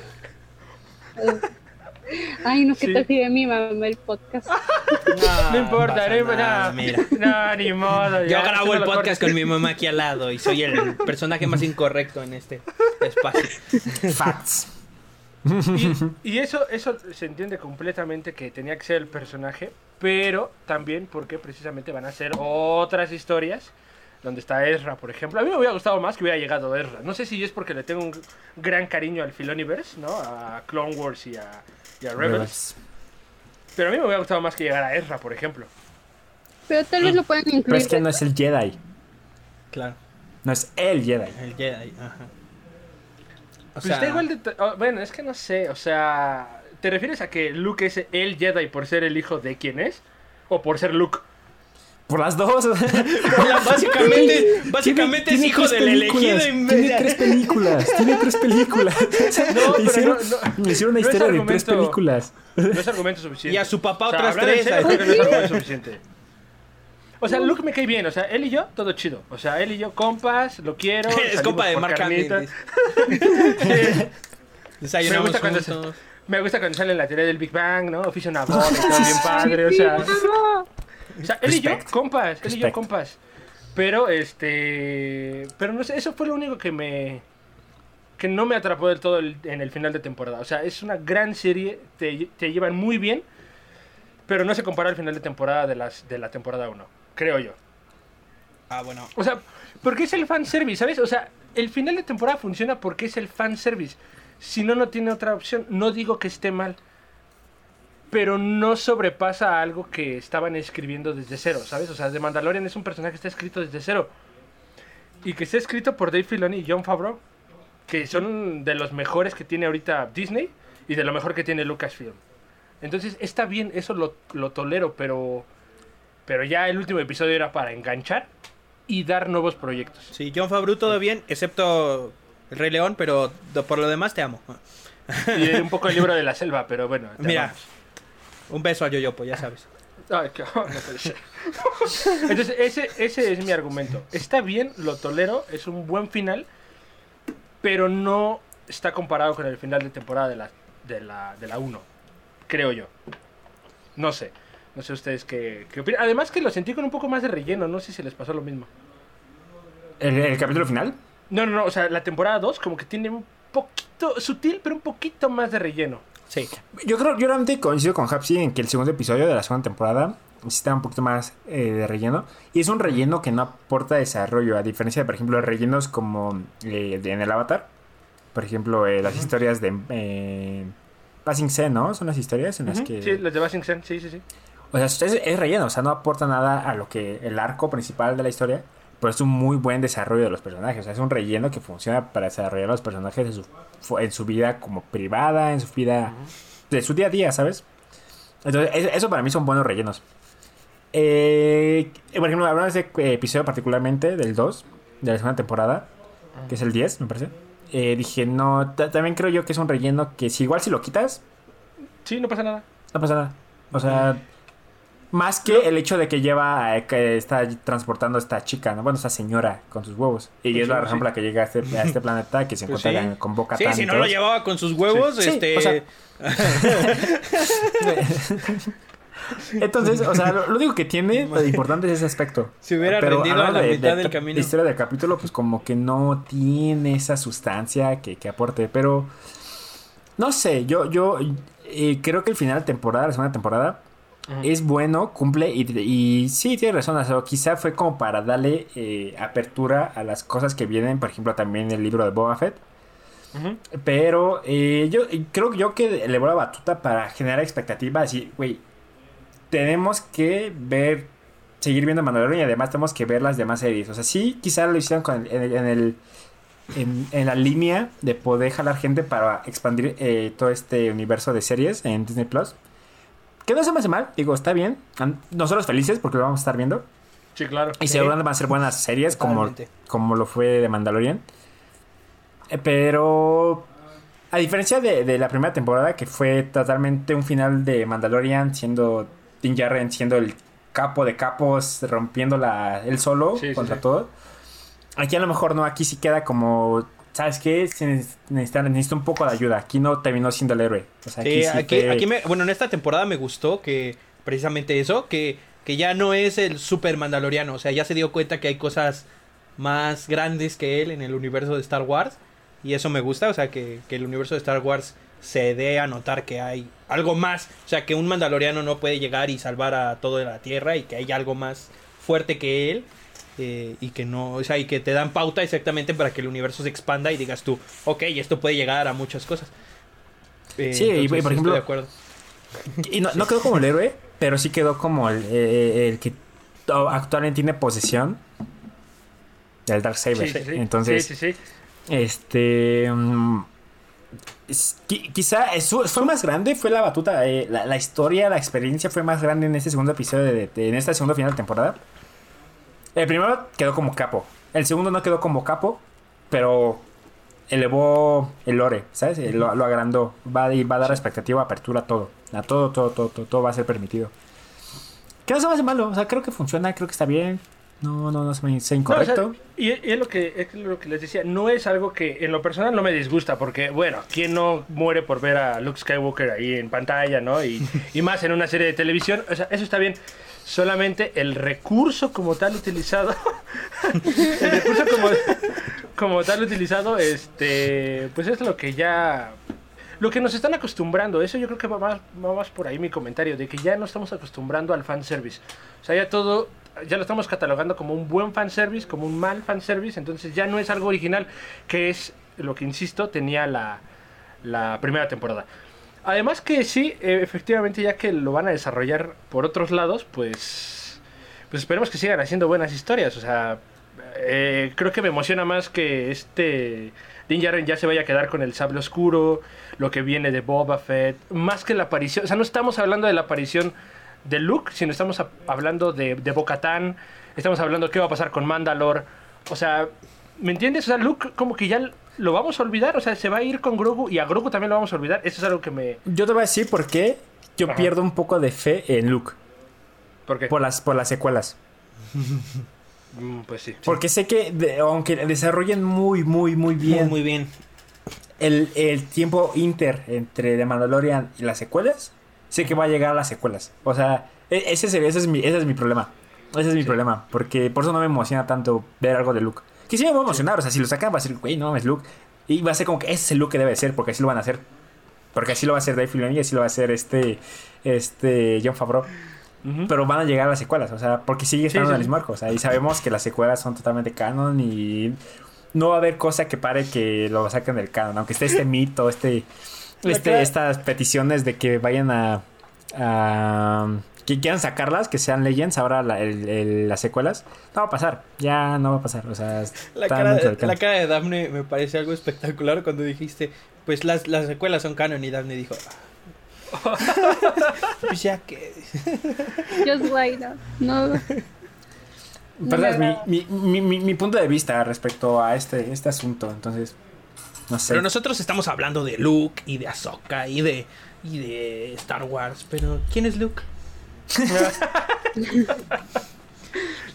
Ay, no, que Sí. te sigue mi mamá el podcast. No importa, no importa. nada, No, Mira. no, ni modo. Yo ya, grabo eso el podcast cortes. con mi mamá aquí al lado y soy el personaje más incorrecto en este espacio. Facts. Y, y eso, eso se entiende completamente que tenía que ser el personaje, pero también porque precisamente van a ser otras historias donde está Ezra, por ejemplo. A mí me hubiera gustado más que hubiera llegado Ezra. No sé si es porque le tengo un gran cariño al Filoniverse, ¿no? A Clone Wars y a, y a Rebels. Pero a mí me hubiera gustado más que llegara Ezra, por ejemplo. Pero tal vez lo puedan Pero incluir. es que no es el Jedi. Claro, No es el Jedi. el Jedi, ajá. O Pues está igual de... oh, bueno, es que no sé, o sea... ¿Te refieres a que Luke es el Jedi por ser el hijo de quién es? ¿O por ser Luke? Por las dos. [laughs] básicamente, básicamente Tiene- es tiene hijo del elegido en Tiene tres películas. Tiene tres películas. [laughs] No, pero hicieron, no, hicieron una no historia de tres películas. No es argumento suficiente. Y a su papá O sea, otras tres. serio, no es argumento suficiente. O sea, Luke me cae bien. O sea, él y yo, todo chido. O sea, él y yo, compas, lo quiero. [laughs] Es compa de. Desayunamos Me gusta cuando se-. Me gusta cuando sale la teoría del Big Bang, ¿no? Oficio una boda bien padre, o sea. O sea, él y yo, Respect. compas, él y yo, Respect. compas. Pero, este. Pero no sé, eso fue lo único que me. Que no me atrapó del todo el- en el final de temporada. O sea, es una gran serie, te, te llevan muy bien, pero no se compara al final de temporada de, las, de la temporada 1, creo yo. Ah, bueno. O sea, porque es el fanservice, ¿sabes? O sea, el final de temporada funciona porque es el fanservice. Si no, no tiene otra opción. No digo que esté mal. Pero no sobrepasa algo que estaban escribiendo desde cero, ¿sabes? O sea, The Mandalorian es un personaje que está escrito desde cero. Y que está escrito por Dave Filoni y John Favreau. Que son de los mejores que tiene ahorita Disney y de lo mejor que tiene Lucasfilm. Entonces está bien, eso lo, lo tolero, pero... Pero ya el último episodio era para enganchar y dar nuevos proyectos. Sí, John Favreau todo bien, excepto el Rey León, pero por lo demás te amo. Y un poco el libro de la selva, pero bueno. te Mira. amamos. Un beso a Yoyopo, ya sabes. Ay, qué-. [laughs] Entonces, ese, ese es mi argumento. Está bien, lo tolero, es un buen final, pero no está comparado con el final de temporada de la, de la, de la 1, creo yo. No sé. No sé ustedes qué, qué opinan. Además que lo sentí con un poco más de relleno, no sé si les pasó lo mismo. ¿El, el capítulo final? No, no, no, o sea, la temporada 2 como que tiene un poquito, sutil, pero un poquito más de relleno. Sí. Yo creo, yo realmente coincido con Hapsi en que el segundo episodio de la segunda temporada necesita un poquito más eh, de relleno. Y es un relleno que no aporta desarrollo, a diferencia de, por ejemplo, rellenos como eh, de- en el Avatar. Por ejemplo, eh, las historias de eh, Passing C, ¿no? Son las historias en las que... Sí, los de Basing Sen, sí, sí, sí. O sea, es, es relleno, o sea, no aporta nada a lo que el arco principal de la historia, pero es un muy buen desarrollo de los personajes. O sea, es un relleno que funciona para desarrollar a los personajes en su, en su vida como privada, en su vida, de su día a día, ¿sabes? Entonces, es- eso para mí son buenos rellenos. Eh, por ejemplo, hablando de ese episodio particularmente, del 2, de la segunda temporada, que es el 10, me parece. eh, dije, no, ta- también creo yo que es un relleno que si igual si lo quitas, Sí, no pasa nada. no pasa nada. O sea, más que el hecho de que lleva, eh, que está transportando a esta chica, ¿no? Bueno, esta señora con sus huevos. Y Con es la razón sí. por la que llega a este, a este planeta, que se Pues encuentra sí. con Boca Sí, si no lo llevaba con sus huevos, este. o sea- [laughs] Entonces, o sea, lo, lo único que tiene de importante es ese aspecto. Se hubiera Pero rendido a la de- mitad de- del de camino. La historia del capítulo, pues como que no tiene esa sustancia que, que aporte. Pero, no sé, yo, yo eh, creo que el final de temporada, la segunda temporada, es bueno, cumple y, y sí, tiene razón. O sea, quizá fue como para darle eh, apertura a las cosas que vienen, por ejemplo, también el libro de Boba Fett. Pero eh, yo creo yo que elevó la batuta para generar expectativas. Y, güey, tenemos que ver, seguir viendo Mandalorian y además tenemos que ver las demás series. O sea, sí, quizá lo hicieron con el- en, el- en el. En, en la línea de poder jalar gente para expandir eh, todo este universo de series en Disney Plus. Que no se me hace mal, digo, está bien. Nosotros felices porque lo vamos a estar viendo. Sí, claro. Y Sí. seguramente van a ser buenas series como, como lo fue de Mandalorian. Eh, Pero a diferencia de, de la primera temporada, que fue totalmente un final de Mandalorian, siendo Din Djarin siendo el capo de capos, rompiendo la, el solo Sí, sí, contra sí. todo. Aquí a lo mejor no, aquí sí queda como, ¿sabes qué? Se necesita, necesita un poco de ayuda. Aquí no terminó siendo el héroe. O sea, Sí, sí aquí, aquí me, bueno, en esta temporada me gustó que precisamente eso, que, que ya no es el super mandaloriano, o sea, ya se dio cuenta que hay cosas más grandes que él en el universo de Star Wars y eso me gusta, o sea, que, que el universo de Star Wars se dé a notar que hay algo más, o sea, que un mandaloriano no puede llegar y salvar a toda la Tierra y que hay algo más fuerte que él. Eh, y que no, o sea, y que te dan pauta exactamente para que el universo se expanda y digas tú, ok, esto puede llegar a muchas cosas. Eh, Sí, y, por ejemplo, de acuerdo. Y no, no quedó como el héroe, pero sí quedó como el, eh, el que actualmente tiene posesión del Darksaber. Sí, sí, sí. Entonces, este. mm, es- qui- quizá eso fue más grande, fue la batuta. eh, la, la historia, la experiencia fue más grande en este segundo episodio, de, de- en esta segunda final de temporada. El primero quedó como capo. El segundo no quedó como capo, pero elevó el lore, ¿sabes? Eh, Lo, lo agrandó. Va, a- va a dar expectativa, apertura a todo. A todo, todo, todo, todo, todo va a ser permitido. Que no se me hace malo. O sea, creo que funciona, creo que está bien. No, no, no se me hace No, o sea, incorrecto. y, y es lo que es lo que les decía, no es algo que en lo personal no me disgusta, porque bueno, ¿quién no muere por ver a Luke Skywalker ahí en pantalla, no? Y, [laughs] y más en una serie de televisión, o sea, eso está bien. Solamente el recurso como tal utilizado, [laughs] el recurso como, como tal utilizado, este, pues es lo que ya, lo que nos están acostumbrando. Eso yo creo que va más, va más por ahí mi comentario, de que ya no estamos acostumbrando al fanservice. O sea, ya todo, ya lo estamos catalogando como un buen fanservice, como un mal fanservice, entonces ya no es algo original, que es lo que, insisto, tenía la, la primera temporada. Además que sí, eh, efectivamente, ya que lo van a desarrollar por otros lados, pues, pues esperemos que sigan haciendo buenas historias. O sea, eh, creo que me emociona más que este Din Djarin ya se vaya a quedar con el sable oscuro, lo que viene de Boba Fett, más que la aparición, o sea, no estamos hablando de la aparición de Luke, sino estamos hablando de, de Bo-Katan, estamos hablando qué va a pasar con Mandalore, o sea, ¿me entiendes? O sea, Luke como que ya lo vamos a olvidar, o sea, se va a ir con Grogu y a Grogu también lo vamos a olvidar, eso es algo que me... Yo te voy a decir por qué yo Ajá. pierdo un poco de fe en Luke. ¿Por qué? Por las, por las secuelas. [laughs] Mm, pues sí. Porque sé que, de- aunque desarrollen muy, muy, muy bien Muy, muy bien. el, el tiempo inter entre The Mandalorian y las secuelas, sé que va a llegar a las secuelas. O sea, e- ese, sería- ese, es, mi, ese es mi problema. Ese es mi problema. Porque por eso no me emociona tanto ver algo de Luke. Que sí me va a emocionar. O sea, si lo sacan va a ser, güey, no es Luke. Y va a ser como que ese es el Luke que debe ser. Porque así lo van a hacer. Porque así lo va a hacer Dave Filoni y así lo va a hacer este, este John Favreau. Pero van a llegar las secuelas, o sea, porque sigue estando sí, en el sí. mismo arco. O sea, y sabemos que las secuelas son totalmente canon y no va a haber cosa que pare que lo saquen del canon. Aunque esté este [laughs] mito, este, este estas peticiones de que vayan a, a- que quieran sacarlas, que sean legends ahora la- el- el- las secuelas, no va a pasar. Ya no va a pasar. O sea, La cara, de, la cara de Daphne me parece algo espectacular cuando dijiste, pues las, las secuelas son canon y Daphne dijo, "Ah". [laughs] pues ya que... Just wait, no. no. Mi, mi, mi- mi punto de vista respecto a este, este asunto. Entonces, no sé. Pero nosotros estamos hablando de Luke y de Ahsoka y de, y de Star Wars, pero ¿quién es Luke? [laughs]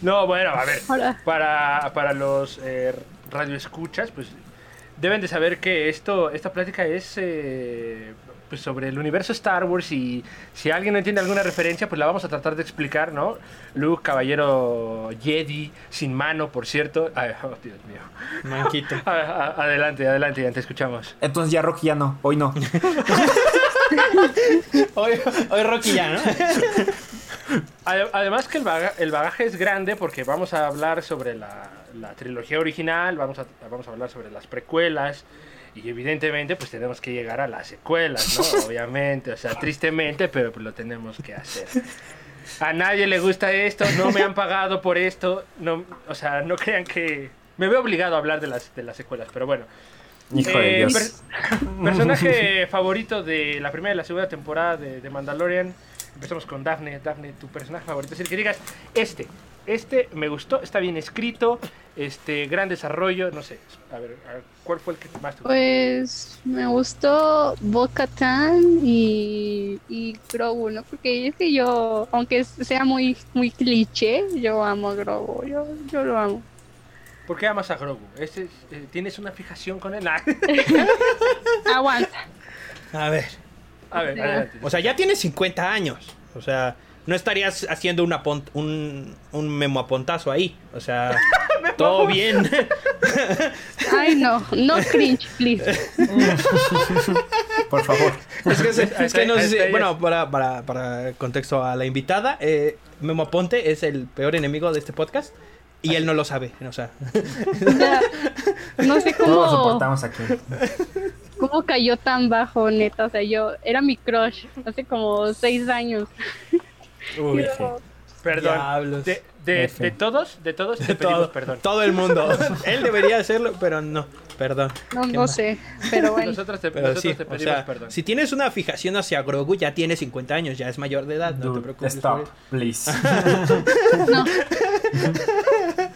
No, bueno, a ver. Para, para los eh, radioescuchas, pues deben de saber que esto, esta plática es eh, pues, sobre el universo Star Wars y si alguien no entiende alguna referencia, pues la vamos a tratar de explicar, ¿no? Luke, caballero Jedi, sin mano, por cierto. Ay, [laughs] oh, Dios mío. Manquito. [laughs] A- a- adelante, adelante, ya te escuchamos. Entonces ya Rocky ya no, hoy no. Hoy, hoy Rocky ya, ¿no? [laughs] Ade- Además que el, baga- el bagaje es grande porque vamos a hablar sobre la, la trilogía original, vamos a, vamos a hablar sobre las precuelas y evidentemente pues tenemos que llegar a las secuelas, ¿no? [laughs] Obviamente, o sea, tristemente, pero pues lo tenemos que hacer. A nadie le gusta esto, no me han pagado por esto, no, o sea, no crean que... Me veo obligado a hablar de las, de las secuelas, pero bueno. Hijo de Eh, Dios. per- [laughs] personaje favorito de la primera y la segunda temporada de, de Mandalorian. Empezamos con Daphne. Daphne, tu personaje favorito. Es decir, que digas, este, este me gustó, está bien escrito, este, gran desarrollo, no sé. A ver, a ver, ¿cuál fue el que más te gustó? Pues me gustó Bo-Katan y, y Grogu, ¿no? Porque es que yo, aunque sea muy, muy cliché, yo amo a Grogu, yo, yo lo amo. ¿Por qué amas a Grogu? Este es- eh, ¿Tienes una fijación con él? [laughs] Nah. [laughs] Aguanta. A ver. A ver, adelante. O sea, ya tienes 50 años. O sea, no estarías haciendo una un, un memo apontazo ahí. O sea, [laughs] todo bien. Ay, no, no cringe, please. Por favor. es que, es que no sé si- Bueno, para, para, para contexto a la invitada, eh, Memo Aponte es el peor enemigo de este podcast. Y él no lo sabe. O sea, O sea, no sé Todos lo cómo, soportamos aquí. cómo cayó tan bajo, neta. O sea, yo era mi crush hace como seis años. Uy, Pero- Perdón. Diablos. De, de, de todos, de todos te pedimos todo, perdón. todo el mundo. [laughs] él debería hacerlo, pero no. Perdón. No, no sé, pero bueno. Nosotros te, Pero nosotros sí, te o pedimos sea, perdón. si tienes una fijación hacia Grogu, ya tiene 50 años, ya es mayor de edad, no te preocupes. stop, please. [laughs] No,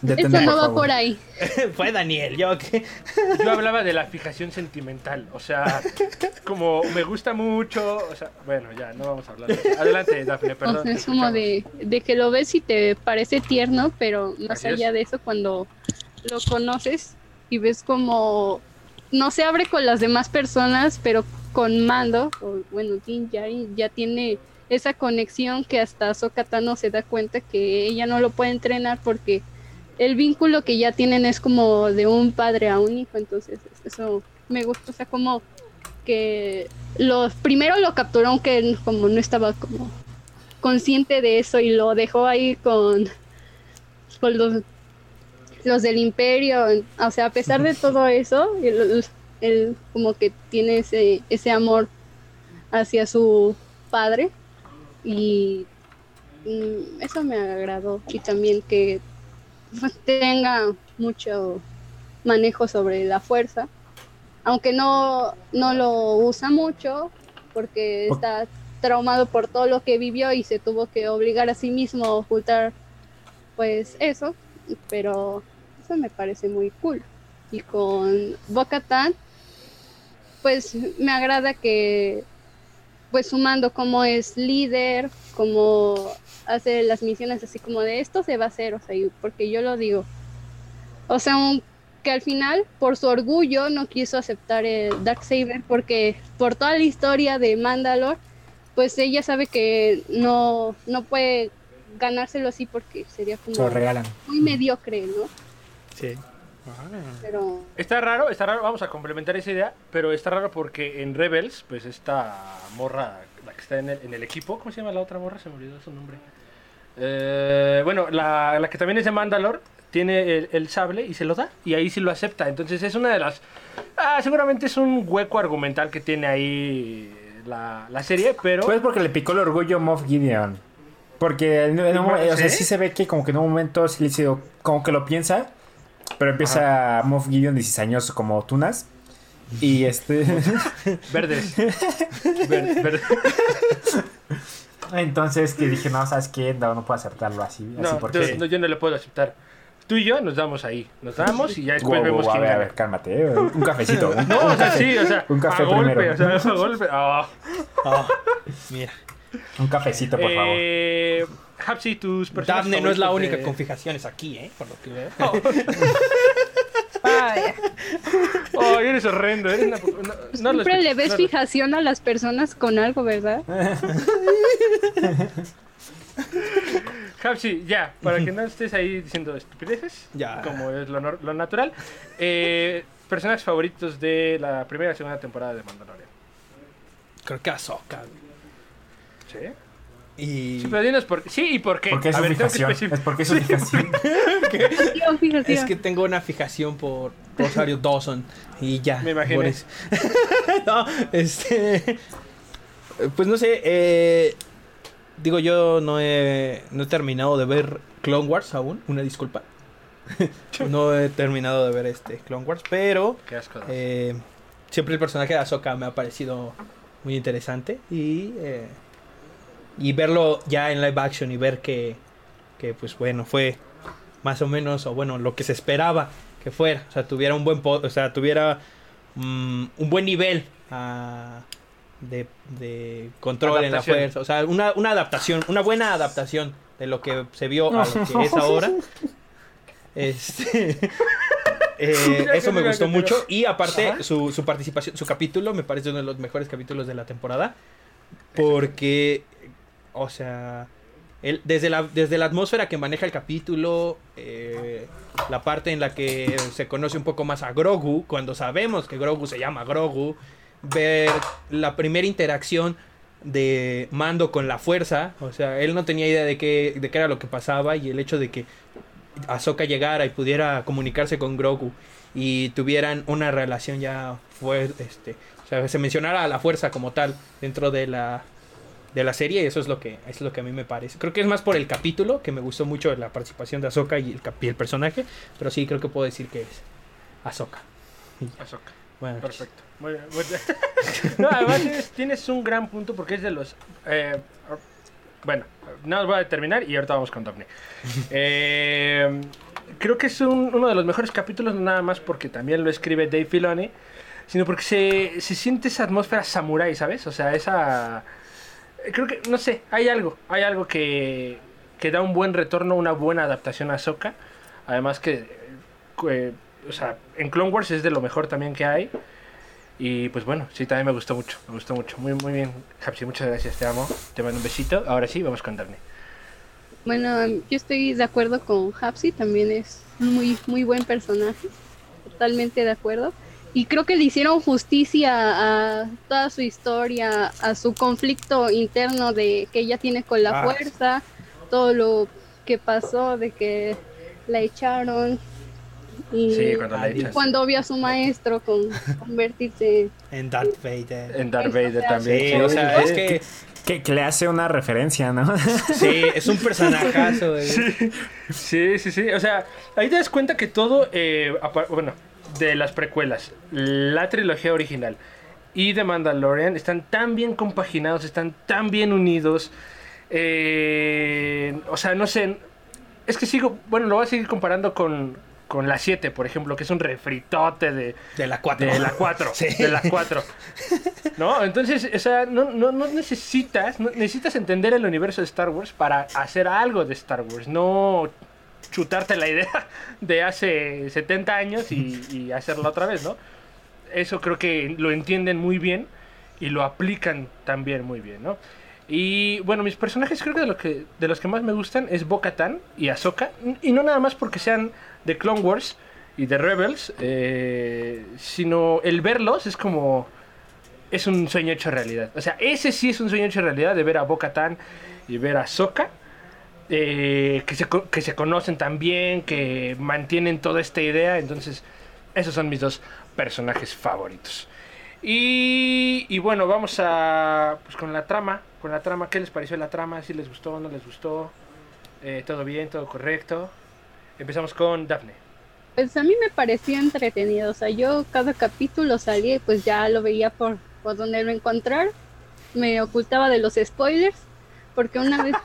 Detente, eso no va favor. por ahí. [laughs] Fue Daniel, yo que... Yo hablaba de la fijación sentimental, o sea, como me gusta mucho, o sea, bueno, ya, no vamos a hablar de eso. Adelante, Dafne, O perdón. sea, es como de, de que lo ves y te parece tierno, pero más Así es. allá de eso, cuando lo conoces y ves como no se abre con las demás personas, pero con Mando, o bueno, Djarin ya tiene esa conexión que hasta Ahsoka Tano se da cuenta que ella no lo puede entrenar porque el vínculo que ya tienen es como de un padre a un hijo, entonces eso me gusta, o sea, como que los primero lo capturó aunque como no estaba como consciente de eso y lo dejó ahí con, con los, los del imperio. O sea, a pesar de todo eso, él, él como que tiene ese, ese amor hacia su padre y mm, eso me agradó. Y también que tenga mucho manejo sobre la fuerza, aunque no, no lo usa mucho porque Por- está traumado por todo lo que vivió y se tuvo que obligar a sí mismo a ocultar pues eso, pero eso me parece muy cool. Y con Bo-Katan, pues me agrada que pues sumando como es líder, como hace las misiones así como de esto se va a hacer, o sea, porque yo lo digo. O sea, un- que al final, por su orgullo, no quiso aceptar el Darksaber porque por toda la historia de Mandalore, pues ella sabe que no, no puede ganárselo así porque sería Se lo como regalan. muy mediocre, ¿no? Sí. Pero Está raro, está raro, vamos a complementar esa idea, pero está raro porque en Rebels, pues esta morra, la que está en el, en el equipo, ¿cómo se llama la otra morra? Se me olvidó su nombre. Eh, bueno, la, la que también es de Mandalore, tiene el, el sable y se lo da, y ahí sí lo acepta. Entonces es una de las... Ah, seguramente es un hueco argumental que tiene ahí la, la serie, pero... Pues porque le picó el orgullo Moff Gideon. Porque en- en un- Igual, o sea, ¿sí? se ve que como que en un momento sí le hizo- como que lo piensa, pero empieza Moff Gideon 16 años como tunas. Y este [laughs] Verdes. Ver- verdes. entonces que dije, no, ¿sabes qué? No, no puedo aceptarlo así, así No, porque yo, no, yo no le puedo aceptar. Tú y yo nos damos ahí. Nos damos y ya después Wow, wow, vemos a quién ver, a ver, cálmate, eh, un cafecito. un- [laughs] No, un o sea, café, sí, o sea, un café a golpe, primero. o sea, a golpe. Ah. Ah, [laughs] mira. Un cafecito, por favor. Hapsi, tus personajes Daphne no es la única de- con fijaciones aquí, ¿eh? Por lo que veo. [laughs] Vaya. Oh, eres horrendo. Eres una... no, no lo Siempre le ves no fijación a las personas con algo, ¿verdad? [laughs] Hapsi, ya, para que no estés ahí diciendo estupideces, Ya. como es lo, nor- lo natural. Eh, personajes favoritos de la primera y segunda temporada de Mandalorian. Creo que Ahsoka. ¿Sí? Y... Sí, pero dinos por Sí, ¿y por qué? Porque es A su ver, tengo que fijación. especific- Es porque es su fijación. [laughs] Fijación, fijación. Es que tengo una fijación por Rosario Dawson y ya. Me eso. [laughs] no, este. Pues no sé. eh, digo, yo no he, no he terminado de ver Clone Wars aún. Una disculpa. [laughs] no he terminado de ver este Clone Wars, pero Qué asco. eh, siempre el personaje de Ahsoka me ha parecido muy interesante y eh, y verlo ya en live action y ver que, que pues bueno fue más o menos o bueno lo que se esperaba que fuera. O sea tuviera un buen po- o sea tuviera mm, un buen nivel ah, de, de control en la Adaptación. fuerza. O sea una, una adaptación una buena adaptación de lo que se vio a lo que es [laughs] ahora. Este [laughs] eh, [laughs] eso me gustó mucho. y aparte Ajá. su, su participación su capítulo me parece uno de los mejores capítulos de la temporada. Porque o sea desde la desde la atmósfera que maneja el capítulo eh, la parte en la que se conoce un poco más a Grogu cuando sabemos que Grogu se llama Grogu ver la primera interacción de Mando con la fuerza o sea él no tenía idea de qué de qué era lo que pasaba y el hecho de que Ahsoka llegara y pudiera comunicarse con Grogu y tuvieran una relación ya fue este o sea se mencionara a la fuerza como tal dentro de la de la serie y eso es lo que es lo que a mí me parece creo que es más por el capítulo que me gustó mucho la participación de Ahsoka y el, y el personaje pero sí creo que puedo decir que es Ahsoka Ahsoka. bueno Perfecto. Muy bien. [laughs] no, además tienes, tienes un gran punto porque es de los. eh, bueno, no voy a terminar y ahorita vamos con Daphne. Eh, creo que es un- uno de los mejores capítulos, no nada más porque también lo escribe Dave Filoni, sino porque se, se siente esa atmósfera samurai, ¿sabes? O sea, esa. Creo que, no sé, hay algo, hay algo que, que da un buen retorno, una buena adaptación a Ahsoka. Además que, eh, o sea, en Clone Wars es de lo mejor también que hay. Y pues bueno, sí, también me gustó mucho, me gustó mucho. Muy, muy bien, Hapsi, muchas gracias, te amo. Te mando un besito. Ahora sí, vamos con Daphne. Bueno, yo estoy de acuerdo con Hapsi, también es muy, muy buen personaje, totalmente de acuerdo. Y creo que le hicieron justicia a toda su historia, a su conflicto interno de que ella tiene con la Ah. fuerza, todo lo que pasó, de que la echaron. Y Sí, cuando la cuando vio a su maestro con, [laughs] convertirse en Darth Vader En Darth Vader también. sí Sí, o sea es sí. que que, que le hace una referencia, ¿no? [laughs] sí es un personajazo. [laughs] Sí, sí, sí. O sea, ahí te das cuenta que todo, eh, bueno, de las precuelas, la trilogía original y de Mandalorian están tan bien compaginados, están tan bien unidos. eh, o sea, no sé. Es que sigo, bueno, lo voy a seguir comparando con, con la 7, por ejemplo, que es un refritote de, de la 4 de la 4. [laughs] Sí. De la 4. ¿No? Entonces, o sea, no, no, no necesitas, no- necesitas entender el universo de Star Wars para hacer algo de Star Wars. No chutarte la idea [laughs] de hace 70 años y, y hacerla otra vez, ¿no? Eso creo que lo entienden muy bien y lo aplican también muy bien, ¿no? Y bueno, mis personajes creo que de, lo que de los que más me gustan es Bo-Katan y Ahsoka. Y no nada más porque sean de Clone Wars y de Rebels, eh, sino el verlos es como... Es un sueño hecho realidad. O sea, ese sí es un sueño hecho realidad de ver a Bo-Katan y ver a Ahsoka. Eh, que, se, que se conocen también, que mantienen toda esta idea. Entonces, esos son mis dos personajes favoritos. Y, y bueno, vamos a. Pues con la trama. Con la trama, ¿qué les pareció la trama? ¿Si les gustó o no les gustó? Eh, ¿Todo bien? ¿Todo correcto? Empezamos con Daphne. Pues a mí me pareció entretenido, o sea, yo cada capítulo salía y pues ya lo veía por, por donde lo encontrar, me ocultaba de los spoilers, porque una vez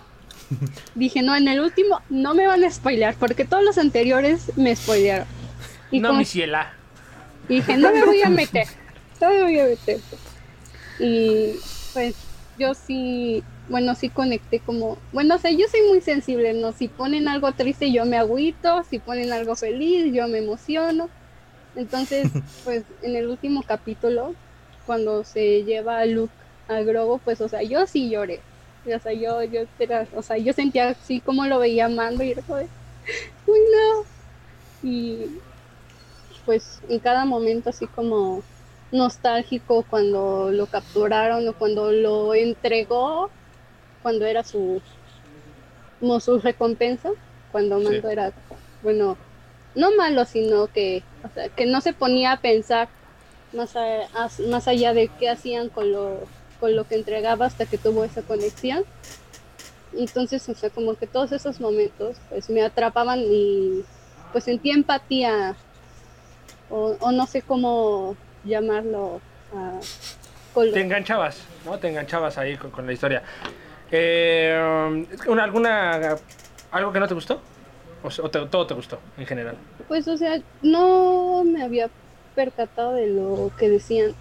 dije, no, en el último no me van a spoilear, porque todos los anteriores me spoilearon. Y no, mi ciela. dije, no me voy a meter, no me voy a meter. Y pues yo sí, bueno, sí conecté como, bueno, o sea, yo soy muy sensible, ¿no? Si ponen algo triste yo me agüito, si ponen algo feliz yo me emociono. Entonces, [laughs] pues en el último capítulo, cuando se lleva a Luke a Grogu, pues, o sea, yo sí lloré. O sea, yo, yo, era- o sea, yo sentía así como lo veía amando y era como de, uy, no. Y pues en cada momento así como nostálgico cuando lo capturaron o cuando lo entregó, cuando era su, como su recompensa, cuando Sí. Mando era, bueno, no malo, sino que, o sea, que no se ponía a pensar más, a- más allá de qué hacían con lo, con lo que entregaba hasta que tuvo esa conexión. Entonces, o sea, como que todos esos momentos, pues me atrapaban y pues sentía empatía, o, o no sé cómo llamarlo, con lo- Te enganchabas, ¿no? Te enganchabas ahí con, con la historia. Eh, ¿una- ¿Alguna. algo que no te gustó? ¿O, se- o te- todo te gustó en general? Pues, o sea, no me había percatado de lo que decían,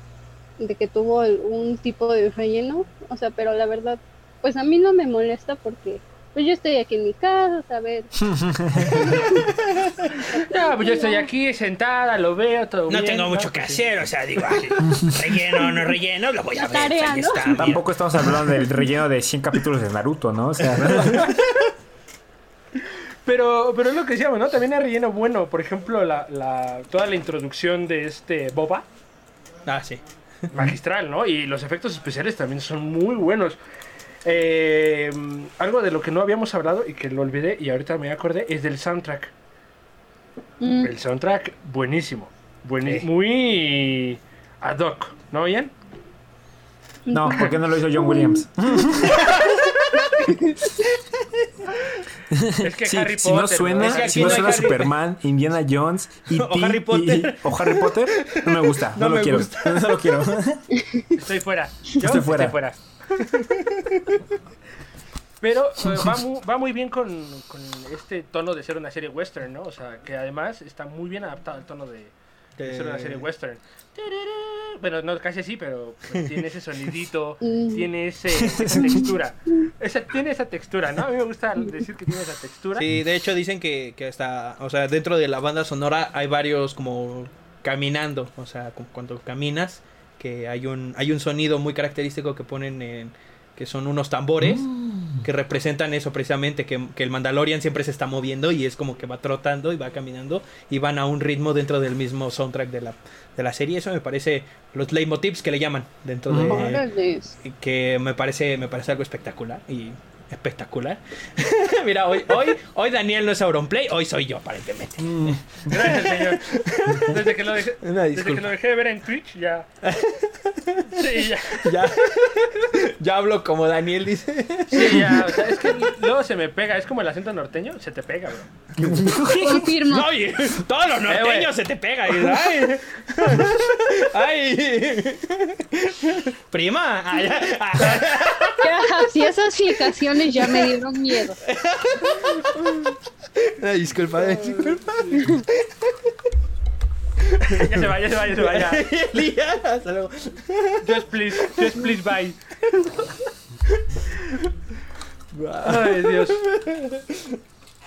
de que tuvo el- un tipo de relleno, o sea, pero la verdad, pues a mí no me molesta porque, pues yo estoy aquí en mi casa, a ver, Ya, pues yo estoy aquí sentada, lo veo, todo No bien. tengo mucho que sí. hacer, o sea, digo, ay, [laughs] relleno o no relleno, lo voy a La ver. tarea, ahí ¿no? está, mira. Tampoco estamos hablando del relleno de 100 capítulos de Naruto, ¿no? O sea, [laughs] Pero, pero es lo que decíamos, ¿no? También hay relleno bueno. Por ejemplo, la, la, toda la introducción de este Boba, Ah, sí. Magistral, ¿no? Y los efectos especiales también son muy buenos. Eh, algo de lo que no habíamos hablado y que lo olvidé y ahorita me acordé es del soundtrack. mm, El soundtrack buenísimo. Sí. Muy ad hoc, ¿no, Ian? no, ¿por qué no lo hizo John Williams? [laughs] Es que Sí, Harry si no Potter. suena, Es que aquí si no suena Harry- Superman, Indiana Jones, y [laughs] O Harry Potter. o Harry Potter, no me gusta, no, No lo me quiero. No lo quiero. Estoy fuera. Yo Estoy fuera. Pero [laughs] eh, va, muy, va muy bien con, con este tono de ser una serie western, ¿no? O sea, que además está muy bien adaptado al tono de, de ser una serie western. Bueno, no casi así, pero pues, tiene ese sonidito, [laughs] Mm. tiene ese, [laughs] esa textura. Esa, tiene esa textura, ¿no? A mí me gusta decir que tiene esa textura. Sí, de hecho dicen que, que hasta, o sea, dentro de la banda sonora hay varios como caminando, o sea, cuando caminas, que hay un, hay un sonido muy característico que ponen en, que son unos tambores, que representan eso precisamente, que, que el Mandalorian siempre se está moviendo y es como que va trotando y va caminando y van a un ritmo dentro del mismo soundtrack de la, de la serie, eso me parece los leitmotivs que le llaman dentro de que me parece me parece algo espectacular y espectacular. [laughs] Mira, hoy hoy hoy Daniel no es Auronplay, hoy soy yo aparentemente. Gracias, señor. Desde que, lo dejé, [laughs] Una desde que lo dejé de ver en Twitch, ya. [laughs] Sí, ya. Ya ya hablo como Daniel dice. Sí, ya. O sea, es que luego se me pega. Es como el acento norteño, se te pega, bro. Confirmo. No, y todos los güey. norteños se te pega y ay. Ay. Prima. Ay, ay. [laughs] Si esas fijaciones ya me dieron miedo. Ay, disculpa, disculpa. Ya se va, ya se va, ya se va, ya. [laughs] Elías, hasta luego. Just please, just please bye. Ay, Dios.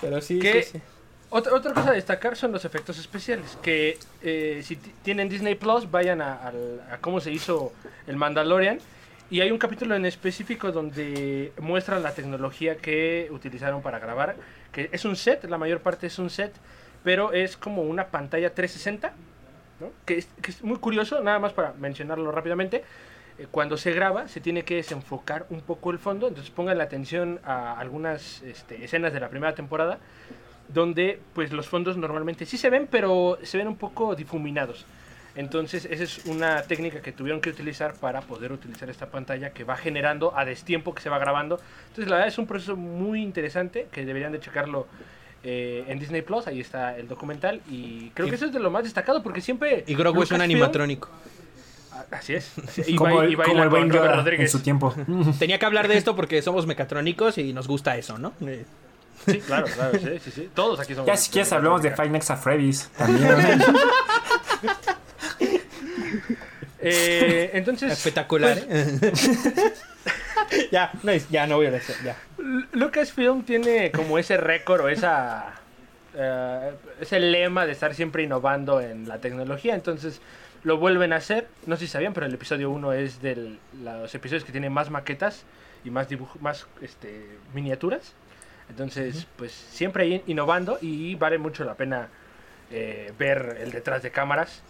Pero sí, ¿Qué? sí. Otra, otra cosa a destacar son los efectos especiales. Que eh, si ti- tienen Disney Plus, vayan a, al- a cómo se hizo el Mandalorian. Y hay un capítulo en específico donde muestran la tecnología que utilizaron para grabar. Que es un set, la mayor parte es un set, pero es como una pantalla 360. ¿no? Que, es, que es muy curioso, nada más para mencionarlo rápidamente. eh, Cuando se graba, se tiene que desenfocar un poco el fondo. Entonces pongan la atención a algunas este, escenas de la primera temporada donde pues los fondos normalmente sí se ven, pero se ven un poco difuminados. Entonces, esa es una técnica que tuvieron que utilizar para poder utilizar esta pantalla que va generando a destiempo que se va grabando. Entonces, la verdad es un proceso muy interesante que deberían de checarlo eh, en Disney Plus. Ahí está el documental y creo Y- que eso es de lo más destacado porque siempre. Y Grogu es un animatrónico. Así es. así- [laughs] y como el, y como el con buen Yoda en su tiempo. [laughs] Tenía que hablar de esto porque somos mecatrónicos y nos gusta eso, ¿no? Sí, claro, claro, sí, sí, sí. Todos aquí somos. Ya si quieres hablamos de Five Nights at Freddy's también. [laughs] Eh, [laughs] entonces. Espectacular. ¿eh? [laughs] ya, no, ya no voy a decir, ya. Lucasfilm tiene como ese récord o esa eh, es el lema de estar siempre innovando en la tecnología. Entonces lo vuelven a hacer. No sé si sabían, pero el episodio 1 es de los episodios que tienen más maquetas y más dibujo, más este, miniaturas. Entonces, pues siempre innovando y vale mucho la pena eh, ver el detrás de cámaras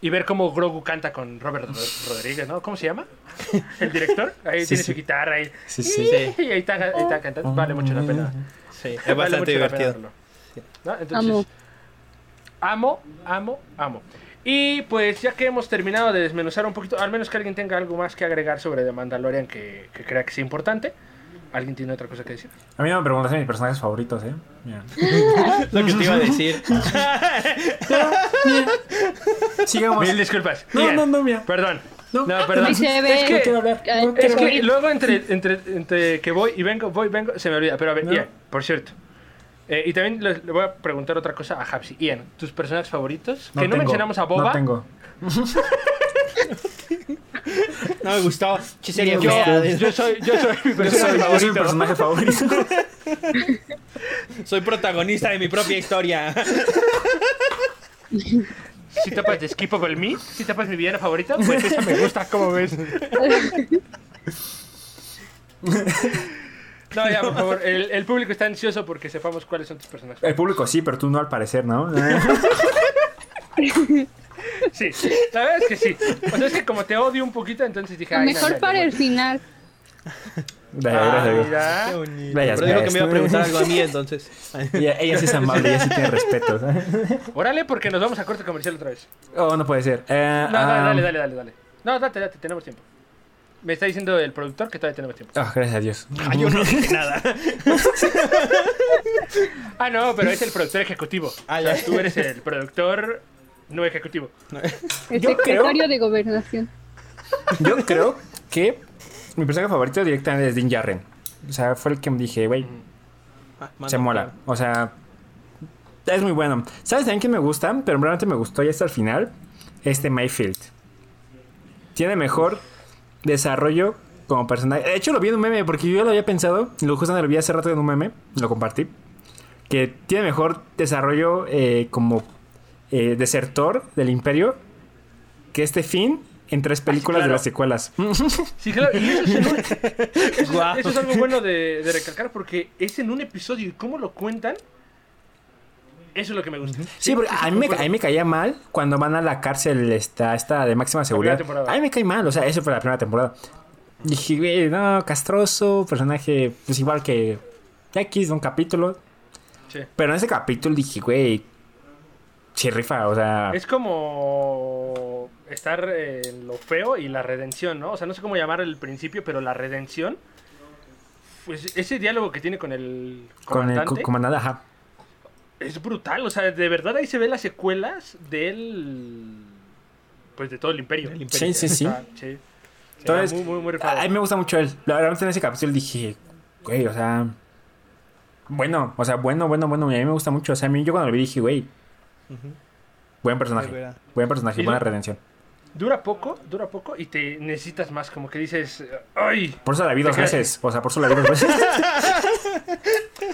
y ver cómo Grogu canta con Robert Ro- Rodríguez, ¿no? ¿Cómo se llama? [laughs] El director. Ahí Sí, tiene sí. su guitarra ahí. Sí, sí. Sí. Y ahí está, ahí está cantando. Vale mucho la pena. Sí, es Vale bastante divertido. ¿No? Entonces, Amo. amo, amo, amo. Y pues ya que hemos terminado de desmenuzar un poquito, al menos que alguien tenga algo más que agregar sobre The Mandalorian que, que crea que sea importante. ¿Alguien tiene otra cosa que decir? A mí no me preguntaste mis personajes favoritos, ¿eh? Mira. [laughs] Lo que te iba a decir. [laughs] Sigamos. Mil disculpas. No, no, no, mira. Perdón. No. No, perdón. Es que- No quiero hablar. Ay, No Es quiero que hablar. luego entre, entre, entre que voy y vengo, voy y vengo, se me olvida. Pero a ver, No. Ian, por cierto. Eh, y también le, le voy a preguntar otra cosa a Hapsi. Ian, ¿tus personajes favoritos? que no mencionamos a Boba. No tengo. [laughs] [laughs] No me gustó. Che. Yo, yo soy, yo soy mi Yo personaje soy, yo soy mi favorito. personaje favorito. [laughs] Soy protagonista de mi propia historia. [laughs] Si tapas de Skippable Me, si tapas mi villano favorito, pues esa me gusta, como ves. No, ya, por favor. El, el público está ansioso porque sepamos cuáles son tus personajes. El público sí, pero tú no al parecer, ¿no? Sí, la verdad es que sí. O sea, es que como te odio un poquito, entonces dije... Ay, mejor no, para no. el final. Gracias, Ah, gracias. mira. Qué bonito. Vayas, Pero dijo que me iba a preguntar algo a mí entonces. Ella, ella sí es amable, ella sí tiene respeto. [laughs] Órale, porque nos vamos a corte comercial otra vez. Oh, no puede ser. Eh, No, dale, ah, dale, dale, dale, dale. No, date, date, tenemos tiempo. Me está diciendo el productor que todavía tenemos tiempo. ah, gracias a Dios. Ah, yo no dije nada. [laughs] Ah, no, pero es el productor ejecutivo. Ah, O sea, ya. tú eres el productor no ejecutivo. [laughs] El Yo creo- secretario de gobernación. Yo creo que mi personaje favorito directamente es Din Djarin. O sea, fue el que me dije, güey, Ah, se mola. O sea, es muy bueno. ¿Sabes también que me gusta? Pero realmente me gustó ya hasta el final. Este Mayfield. Tiene mejor desarrollo como personaje. De hecho, lo vi en un meme porque yo lo había pensado. y Lo justamente lo vi hace rato en un meme. Lo compartí. Que tiene mejor desarrollo eh, como eh, desertor del imperio que este fin en tres películas claro. de las secuelas. Sí, claro, y eso es, en un- eso- [laughs] Guau. eso es algo bueno de, de recalcar porque es en un episodio y cómo lo cuentan. Eso es lo que me gusta. Sí, porque a mí, me, concuerdo. a mí me caía mal cuando van a la cárcel esta, esta de máxima seguridad. A mí me cae mal, o sea, eso fue la primera temporada. Dije, güey, no, castroso, personaje, pues igual que X, un capítulo. Sí. Pero en ese capítulo dije, güey, sí rifa, o sea... Es como estar en lo feo y la redención, ¿no? O sea, no sé cómo llamar el principio, pero la redención. Pues ese diálogo que tiene con el con el comandante ajá. es brutal. O sea, de verdad ahí se ve las secuelas del. Pues de todo el imperio. El imperio. Sí, sí, sí. Sí. Entonces, muy, muy, muy rifado. A mí me gusta mucho él. La verdad, en ese capítulo dije, güey, o sea... Bueno, o sea, bueno, bueno, bueno, a mí me gusta mucho. O sea, a mí yo cuando lo vi dije, güey, Buen personaje. Buen personaje, Y buena redención. Dura poco, dura poco y te necesitas más. Como que dices, ¡ay! Por eso la vi dos veces. O sea, por eso la vi dos veces. [laughs]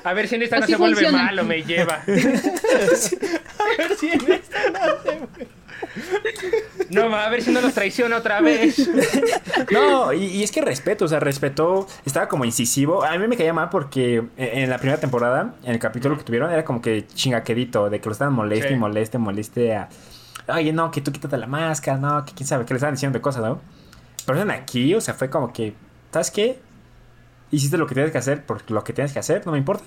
A ver si en esta no Así se vuelve malo, me lleva. [laughs] A ver si en esta no se- [laughs] No, a ver si no nos traiciona otra vez. [laughs] No, y, y es que respeto, o sea, respetó, estaba como incisivo. A mí me caía mal porque en, en la primera temporada, en el capítulo que tuvieron, era como que chingaquedito, de que lo estaban moleste Sí. y moleste, moleste a. Oye, no, que tú quítate la máscara, no, que quién sabe, que le estaban diciendo de cosas, ¿no? Pero en aquí, o sea, fue como que, ¿sabes qué? Hiciste lo que tienes que hacer por lo que tienes que hacer, no me importa.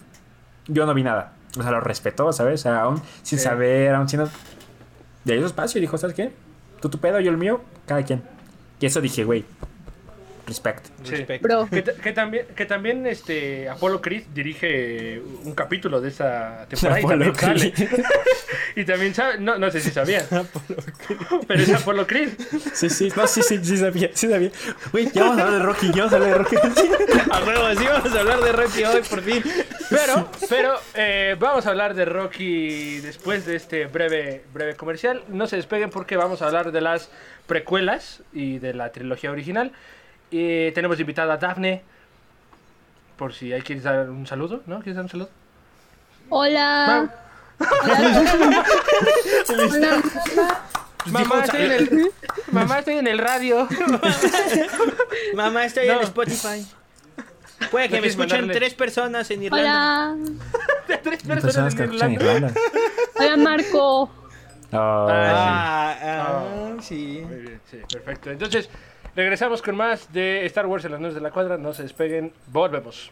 Yo no vi nada. O sea, lo respetó, ¿sabes? O sea, aún sin Sí. saber, aún siendo. De ahí su espacio y dijo, ¿sabes qué? Tú tu pedo, yo el mío, cada quien. Y eso dije, güey, respect. Sí. Respect. Bro. Que, que también, que también este Apolo Creed dirige un capítulo de esa temporada y Apollo también Creed. sale. [laughs] y también sabe, no, no sé si sabían. [laughs] pero es Apolo Creed. Sí, sí, no, sí, sí, sí sabía, sí sabía. Güey, ya vamos a hablar de Rocky, ya vamos a hablar de Rocky. [laughs] A huevo, sí vamos a hablar de Rocky hoy por fin. Pero, pero eh, vamos a hablar de Rocky después de este breve, breve comercial. No se despeguen porque vamos a hablar de las precuelas y de la trilogía original. Y tenemos invitada a Daphne. Por si hay quieres dar un saludo, ¿no? ¿Quieres dar un saludo? Hola. Hola, Mamá, estoy en el, mamá, estoy en el radio. Mamá, estoy No. en Spotify. Puede que No me escuchen mandarle- tres personas en Irlanda. hola, [laughs] Tres Personas personas que en Irlanda. Irlanda. hola Marco. Oh, Ah, ah, sí. Muy bien, sí, perfecto. Entonces, regresamos con más de Star Wars en las nueve de la cuadra. No se despeguen, volvemos.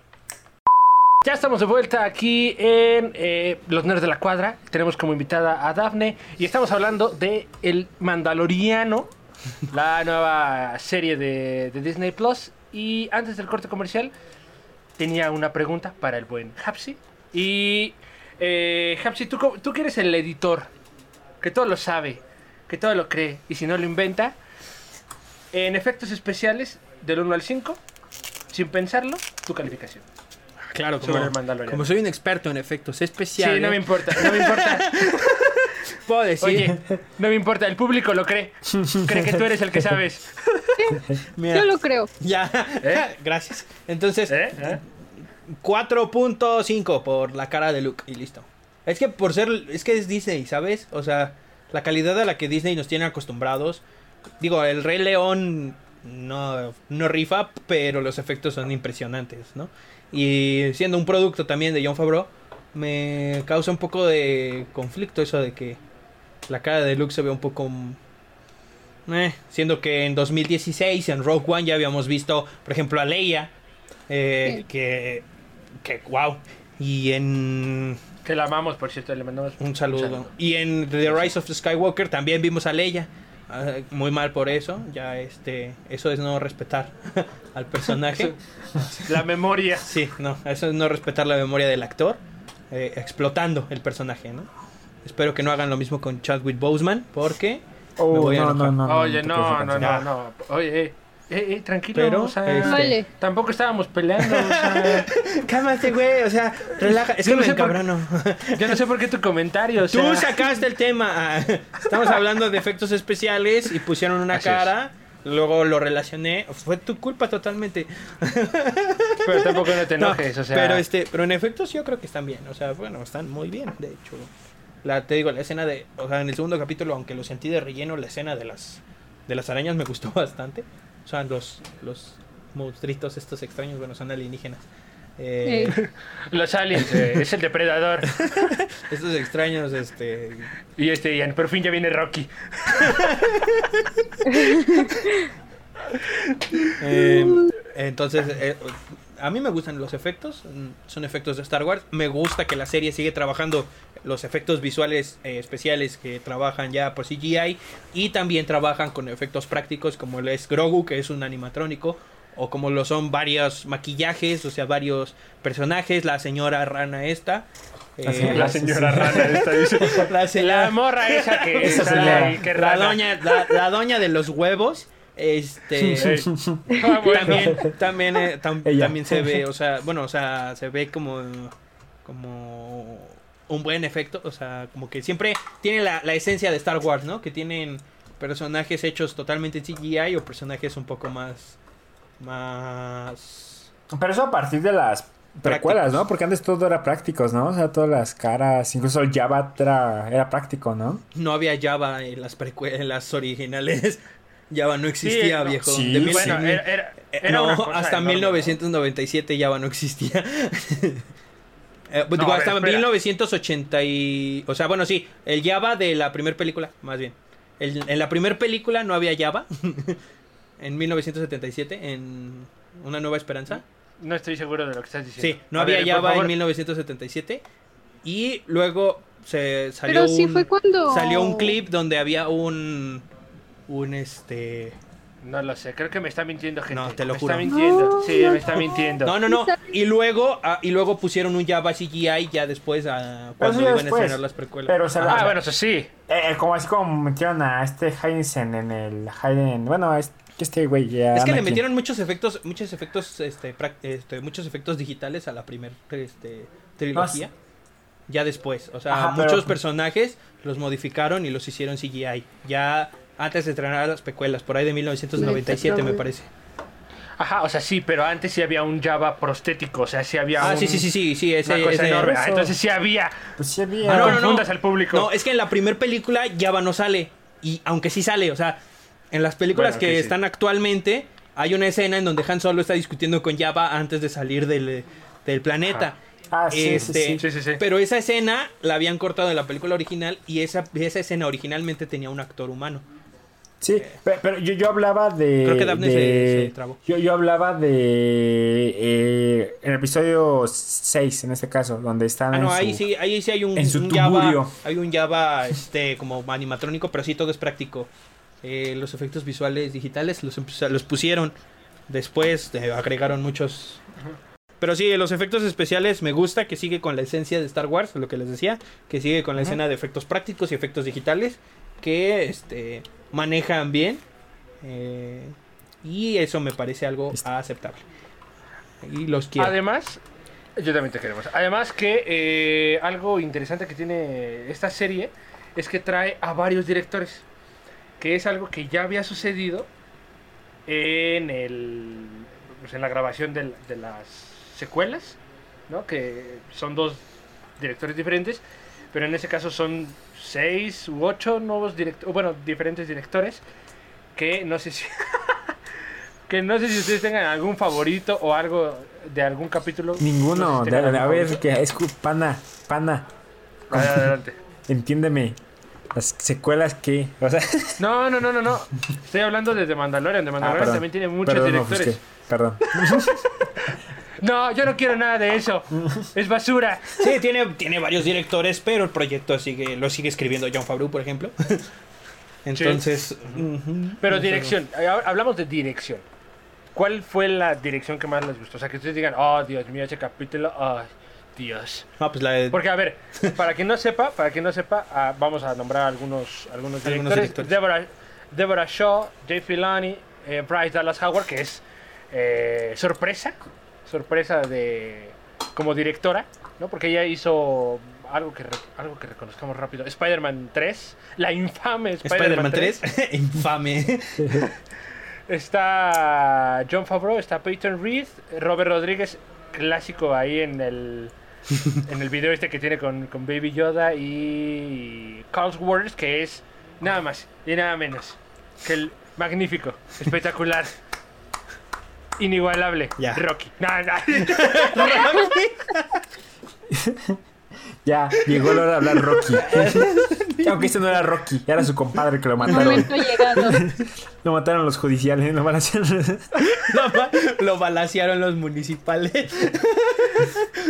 Ya estamos de vuelta aquí en eh, Los Nerds de la Cuadra. Tenemos como invitada a Dafne y estamos hablando de El Mandaloriano, la nueva serie de, Disney Plus. Y antes del corte comercial, tenía una pregunta para el buen Hapsi. Y, eh, Hapsi, ¿tú, tú que el editor, que todo lo sabe, que todo lo cree y si no lo inventa, en efectos especiales, del 1 al 5, sin pensarlo, tu calificación. Claro, como, como soy un experto en efectos especiales, Sí, no me importa, no me importa. [laughs] puedo decir, Oye, no me importa, el público lo cree. Cree que tú eres el que sabes. mira, Yo lo creo. ya, ¿Eh? [laughs] gracias. Entonces, ¿Eh? ¿Eh? 4.5 por la cara de Luke y listo. Es que por ser, es que es Disney, ¿sabes? O sea, la calidad a la que Disney nos tiene acostumbrados. Digo, el Rey León no, no rifa, pero los efectos son impresionantes, ¿no? Y siendo un producto también de John Favreau, me causa un poco de conflicto eso de que la cara de Luke se ve un poco... eh, siendo que en 2016 en Rogue One ya habíamos visto, por ejemplo, a Leia, eh, que, que wow. Y en Que la amamos, por cierto, le mandamos un saludo. saludo. Y en The Rise of the Skywalker también vimos a Leia. Ah, muy mal por eso. Ya este, eso es no respetar [laughs] al personaje. [laughs] La memoria. Sí, no, eso es no respetar la memoria del actor, eh, explotando el personaje, ¿no? Espero que no hagan lo mismo con Chadwick Boseman, porque Oh, me voy a no, no, no, Oye, no, no, no, no. Oye, eh, eh, tranquilo. Pero, o sea, este- Vale. tampoco estábamos peleando. O sea, [laughs] Cálmate, güey, o sea, relaja. Es Yo que no me sé por- encabrono. yo no sé por qué tu comentario. O Tú sacaste el tema. ah, Estamos hablando de efectos especiales y pusieron una Así es. cara. Luego lo relacioné. Fue tu culpa totalmente. Pero tampoco no te [laughs] No, enojes, o sea. pero este, pero en efectos yo creo que están bien. O sea, bueno, están muy bien, de hecho. La, te digo, la escena de, o sea, en el segundo capítulo, aunque lo sentí de relleno, la escena de las, de las arañas me gustó [laughs] bastante. O sea, los, los monstruitos estos extraños, bueno, son alienígenas. Eh, Sí. [laughs] Los aliens, eh, es el depredador. [laughs] Estos extraños, este, Y este, y por fin ya viene Rocky. [laughs] Eh, entonces, eh, a mí me gustan los efectos, mm, son efectos de Star Wars. Me gusta que la serie sigue trabajando los efectos visuales eh, especiales que trabajan ya por CGI y también trabajan con efectos prácticos como el es Grogu, que es un animatrónico, o como lo son varios maquillajes, o sea, varios personajes, la señora rana esta. La eh, señora- La sí, señora sí. rana esta dice. [laughs] la morra esa que [laughs] Esa está señora. ahí, que la doña, la, la doña de los huevos. Este. [laughs] Ah, bueno. también también eh, tam- también se ve o sea bueno o sea se ve como como un buen efecto o sea como que siempre tiene la, la esencia de Star Wars no que tienen personajes hechos totalmente en CGI o personajes un poco más más Pero eso a partir de las precuelas, Prácticos. ¿no? Porque antes todo era prácticos, ¿no? O sea, todas las caras, incluso el Java era, era práctico, ¿no? no había Java en las precue- en las originales Java no existía no. viejo Sí, De mil- bueno, mil- era, era, era no, hasta enorme, 1997 Java no existía. [laughs] Eh, No, digo, ver, hasta espera. 1980 y... O sea, bueno, sí, el Java de la primera película, más bien. El- en la primera película no había Java. [laughs] en 1977, en Una Nueva Esperanza. ¿no? Estoy seguro de lo que estás diciendo. Sí, no A había ver, Java en 1977. Y luego se salió Pero sí un- fue cuando. Salió un clip donde había un... Un este... No lo sé, creo que me está mintiendo gente. No, te lo me juro. está mintiendo. No, sí, no, me está mintiendo. No, no, no. Y luego, ah, y luego pusieron un Java CGI ya después a, Pero cuando iban a después. estrenar las precuelas. Pero, o sea, Ah, la- bueno, eso sí. eh, como así como metieron a este Heinzen en el Hayden, bueno, es- este güey ya es que le metieron muchos efectos, muchos efectos, este, este, muchos efectos digitales a la primer este, trilogía. Ya después, o sea, Ajá, muchos pero- personajes los modificaron y los hicieron CGI. Ya antes de estrenar las precuelas, por ahí de 1997 me parece. Ajá, o sea, sí, pero antes sí había un Java prostético, o sea, sí había Ah, un- sí, sí, sí, sí, sí, ese, una cosa ese- enorme. Ah, entonces sí había. Pues sí había. Ah, no, no, no, no. confundas al público. No, es que en la primera película Java no sale. Y aunque sí sale, o sea, en las películas Bueno, que sí. están actualmente, hay una escena en donde Han Solo está discutiendo con Java antes de salir del, del planeta. Ah, sí, sí, Este, sí. Sí, sí, sí. Pero esa escena la habían cortado de la película original y esa, esa escena originalmente tenía un actor humano. Sí, pe- pero, yo, yo hablaba de. Creo que Daphne de- se- se trabó. Yo, yo hablaba de. eh, en el episodio 6, en este caso, donde están. Ah, no, en ahí su- sí, ahí sí hay un, en su un Java, hay un Java este como animatrónico, pero sí todo es práctico. Eh, los efectos visuales digitales los, los pusieron después, eh, agregaron muchos. Pero sí, los efectos especiales me gusta que sigue con la esencia de Star Wars, lo que les decía, que sigue con la escena de efectos prácticos y efectos digitales que este manejan bien. eh, y eso me parece algo aceptable. Y los quiero. Además, yo también te queremos. Además que eh, algo interesante que tiene esta serie es que trae a varios directores, que es algo que ya había sucedido en el pues, en la grabación del- de, las secuelas, ¿no? Que son dos directores diferentes, pero en ese caso son seis u ocho nuevos directores, bueno, diferentes directores que no sé si [laughs] que no sé si ustedes tengan algún favorito o algo de algún capítulo. Ninguno. No sé si de- tengan de- a ver, que es pana, pana. Adelante. Entiéndeme. Las secuelas que. O sea. [laughs] No, no, no, no, no. Estoy hablando de The Mandalorian. The Mandalorian Ah, también tiene muchos Perdón, directores. ofusqué. Perdón. [laughs] No, yo no quiero nada de eso. Es basura. Sí, tiene, tiene varios directores, pero el proyecto sigue, lo sigue escribiendo John Favreau, por ejemplo. Entonces. ujú. Pero dirección. Ahora Hablamos de dirección. ¿Cuál fue la dirección que más les gustó? O sea, que ustedes digan, oh, Dios mío, ese capítulo, oh, Dios. No, pues la de- Porque, a ver, para quien no sepa, para quien no sepa, ah, vamos a nombrar algunos, algunos Algunos directores. directores. Deborah, Deborah Shaw, Jay Filani, eh, Bryce Dallas Howard, que es eh, sorpresa, sorpresa de como directora, ¿no? Porque ella hizo algo que, re- algo que reconozcamos rápido. Spider-Man 3, la infame Spider-Man Spider-Man 3. 3. [laughs] Infame. Está John Favreau, está Peyton Reed, Robert Rodríguez, clásico ahí en el en el video este que tiene con, con Baby Yoda y Carl Waters, que es nada más y nada menos que el magnífico, espectacular, inigualable Ya. Rocky. Nah, nah. [laughs] Ya, llegó la hora de hablar Rocky. [laughs] Aunque este no era Rocky, era su compadre que lo mataron. [laughs] Lo mataron los judiciales, lo a hacer. lo, lo balacearon los municipales.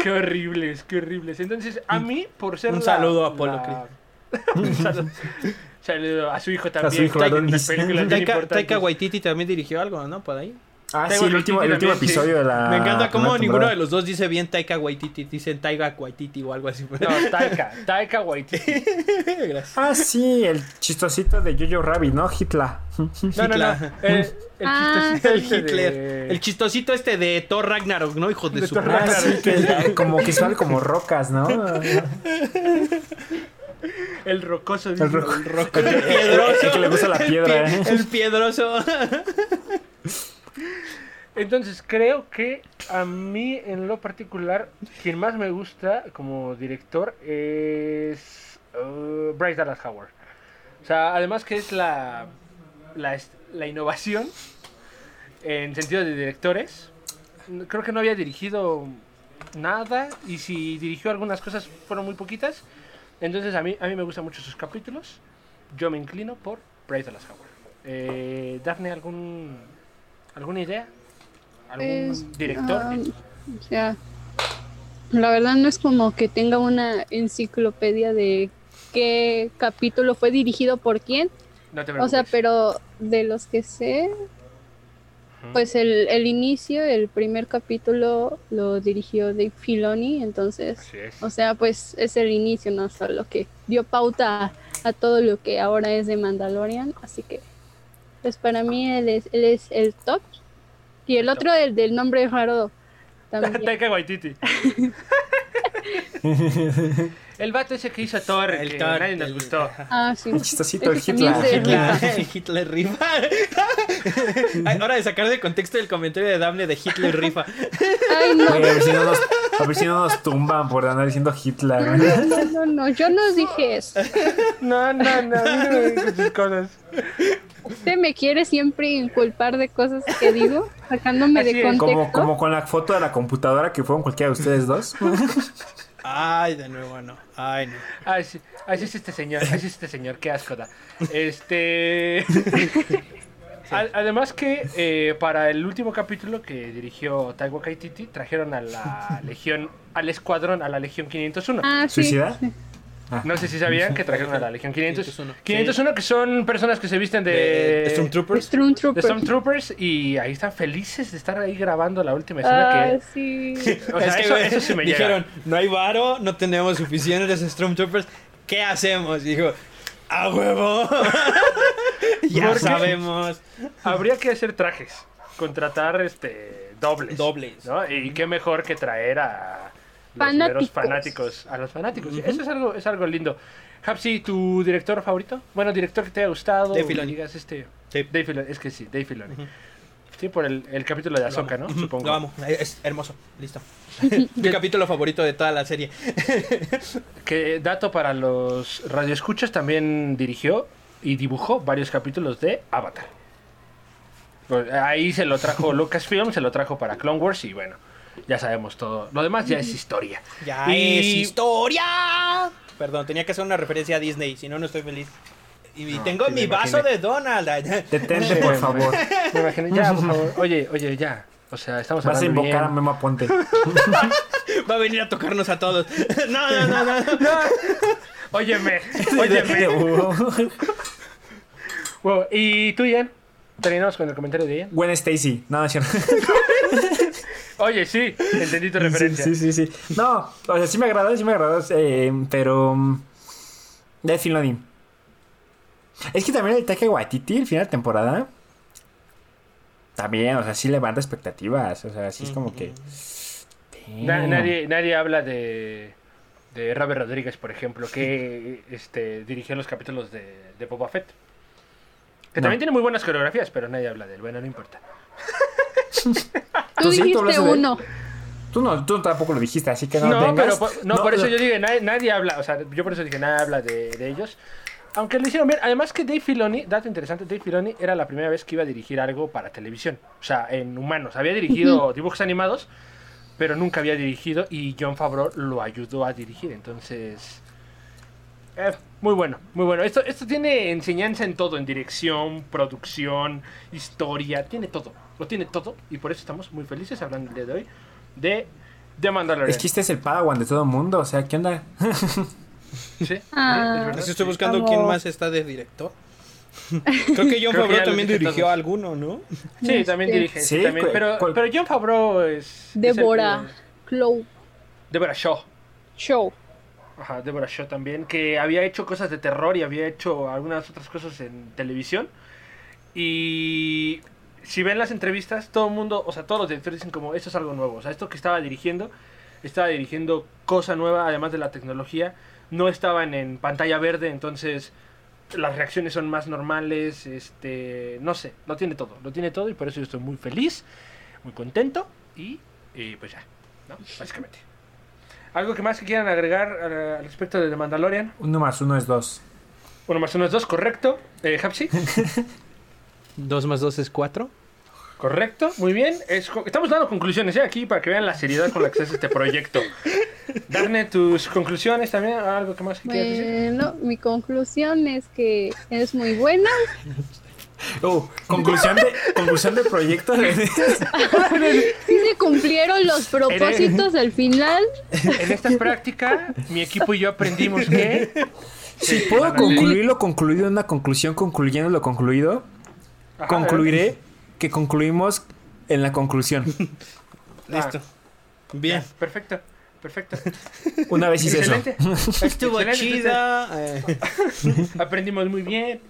qué horribles, qué horribles. Entonces, a mí, por ser Un la- saludo a Apolo la- un saludo, saludo a su hijo también. su hijo Taika, importantes. Taika Waititi también dirigió algo, ¿no? Por ahí. Ah, sí, el último, el Waititi último también, sí. episodio de la. Me encanta cómo ninguno de los dos dice bien Taika Waititi. Dicen Taika Waititi o algo así. No, [laughs] Taika, Taika Waititi. Gracias. Ah, sí, el chistosito de Jojo Rabbit, ¿no? Hitler. No, no, no. El, el Ah, chistosito El este Hitler. de- El chistosito este de Thor Ragnarok, ¿no? Hijo de, De su Thor madre. Ah, sí, que como que sale como rocas, ¿no? El rocoso. El dice. roco- El roco- El piedroso. [laughs] el que le gusta la piedra, ¿eh? El piedroso. Entonces, creo que a mí, en lo particular, quien más me gusta como director es uh, Bryce Dallas Howard. O sea, además que es la, la, innovación en sentido de directores. Creo que no había dirigido nada y si dirigió algunas cosas fueron muy poquitas. Entonces a mí, a mí me gustan mucho sus capítulos. Yo me inclino por Bryce Dallas Howard. Eh, ¿algún, ¿alguna idea? ¿Algún director? ah, o sea, la verdad no es como que tenga una enciclopedia de qué capítulo fue dirigido por quién. no te O sea, pero de los que sé, pues el, el inicio, el primer capítulo lo dirigió Dave Filoni, entonces, o sea, pues es el inicio, no solo que dio pauta a, a todo lo que ahora es de Mandalorian, así que, pues para mí él es, él es el top. Y el otro, el del nombre raro, [laughs] también. Taika Waititi. [laughs] El vato ese que hizo Thor, El que Thor, nadie nos el- gustó. Ah, sí. Un chistosito, el Hitler. Hitler, el [laughs] Hitler rifa. [laughs] Ay, Hora de sacar de contexto el comentario de Dable de Hitler rifa. Ay, no. A ver si no nos, a ver si no nos tumban por andar diciendo Hitler. No, no, no, yo no dije eso. [laughs] No, no, no, a mí no sus cosas. Usted me quiere siempre inculpar de cosas que digo, sacándome Así de contexto. Como, como con la foto de la computadora que fueron cualquiera de ustedes dos. Ay, de nuevo no. Ay, no. Ay, sí, ay, sí es este señor, ay, sí es este señor, qué asco da. Este. Ad- Además que eh, para el último capítulo que dirigió Taiwo Kaititi trajeron a la legión, al escuadrón, a la legión 501. Ah, sí. ¿Suicida? Sí. No sé si sabían que trajeron a la legión 500, 501. 501 que son personas que se visten De, de, de Stormtroopers. de Stormtroopers. Stormtroopers y ahí están felices de estar ahí grabando la última escena Ah, que sí. o sea, Es que, eso, eso sí me llega. dijeron, no hay varo, no tenemos suficientes Stormtroopers. ¿Qué hacemos? Y dijo, ¡a huevo! [laughs] ya sabemos. Habría que hacer trajes, contratar este dobles. Dobles. ¿no? Y qué mejor que traer a los Fanáticos. fanáticos, a los fanáticos. Eso es algo, es algo lindo. Hapsi, ¿tu director favorito? Bueno, director que te haya gustado. Dave Filoni. digas este. Sí. Dave Filoni, es que sí, Dave Filoni. Sí, por el, el capítulo de Ahsoka, ¿no? Supongo. Lo amo, es hermoso, listo. [laughs] Mi capítulo favorito de toda la serie. [laughs] Que dato para los radioescuchas también dirigió y dibujó varios capítulos de Avatar. Pues, ahí se lo trajo [laughs] Lucasfilm, se lo trajo para Clone Wars y bueno, ya sabemos todo. Lo demás ya es historia. Ya Y- es historia. Perdón, tenía que hacer una referencia a Disney, si no, no estoy feliz. Y No, tengo mi vaso imaginé. de Donald. Detente, [laughs] por favor. Me imagino, ya, por favor. Oye, oye, ya. O sea, estamos Vas a hablando invocar a bien. Memo Aponte. Va a venir a tocarnos a todos. [laughs] No, no, no, no. No. Óyeme, óyeme. Wow, ¿Y tú, Ian? Terminamos con el comentario de Ian. Gwen Stacy. No, cierto. [laughs] Oye, sí, entendí tu referencia. Sí, sí, sí, sí. No, o sea, sí me agrada, sí me agrada. eh, pero. mm, Dave Filoni. Es que también el Taika Waititi, el final de temporada. También, o sea, sí levanta expectativas. O sea, sí es como que. Na- nadie, nadie habla de, de Robert Rodríguez, por ejemplo, que este, dirigió los capítulos de, de Boba Fett. Que No. también tiene muy buenas coreografías, pero nadie habla de él. Bueno, no importa. [laughs] Tú ¿Tú sí? ¿Tú dijiste de uno. Tú, no, tú tampoco lo dijiste, así que no, No, vengas. pero por, no, por eso yo dije, nadie, nadie habla, o sea, yo por eso dije, nadie habla de, de ellos. Aunque lo hicieron bien. Además que Dave Filoni, dato interesante, Dave Filoni era la primera vez que iba a dirigir algo para televisión. O sea, en humanos. Había dirigido dibujos animados, pero nunca había dirigido y John Favreau lo ayudó a dirigir. Entonces... eh, muy bueno, muy bueno. Esto, esto tiene enseñanza en todo, en dirección, producción, historia, tiene todo. Lo tiene todo y por eso estamos muy felices hablando el día de hoy de The Mandalorian. Es que este es el Padawan de todo el mundo, o sea, ¿qué onda? [laughs] Sí, Ah. es estoy buscando Como- quién más está de director. [laughs] Creo que John Creo Favreau también dirigió todos. alguno, ¿no? Sí, también Este, dirige. sí, también, pero, cuál- pero John Favreau es. que- Clow Deborah Shaw. Show. Ajá, Deborah Shaw también. Que había hecho cosas de terror y había hecho algunas otras cosas en televisión. Y. Si ven las entrevistas, todo el mundo, o sea, todos los directores dicen como, esto es algo nuevo. O sea, esto que estaba dirigiendo, estaba dirigiendo cosa nueva, además de la tecnología. No estaban en pantalla verde, entonces las reacciones son más normales, este, no sé, lo tiene todo, lo tiene todo y por eso yo estoy muy feliz, muy contento y, y pues ya, ¿no? Básicamente. ¿Algo que más que quieran agregar eh, al respecto de The Mandalorian? Uno más uno es dos. Uno más uno es dos, correcto. Eh, Hapsi, [laughs] Dos más dos es cuatro. correcto, muy bien. Es estamos dando conclusiones ¿eh? aquí para que vean la seriedad con la que se hace este proyecto. [laughs] Darne tus conclusiones también, algo que más que quieras decir. Bueno, mi conclusión es que es muy buena. Oh, conclusión de, conclusión de proyecto. [laughs] Sí se cumplieron los propósitos del final. En esta práctica, mi equipo y yo aprendimos que si puedo concluir lo concluido en una conclusión concluyendo lo concluido, Ajá, concluiré que concluimos en la conclusión. [laughs] Listo. Bien. ya, perfecto, perfecto. [laughs] Una vez hice eso. Estuvo Excelente, chida. [laughs] Aprendimos muy bien.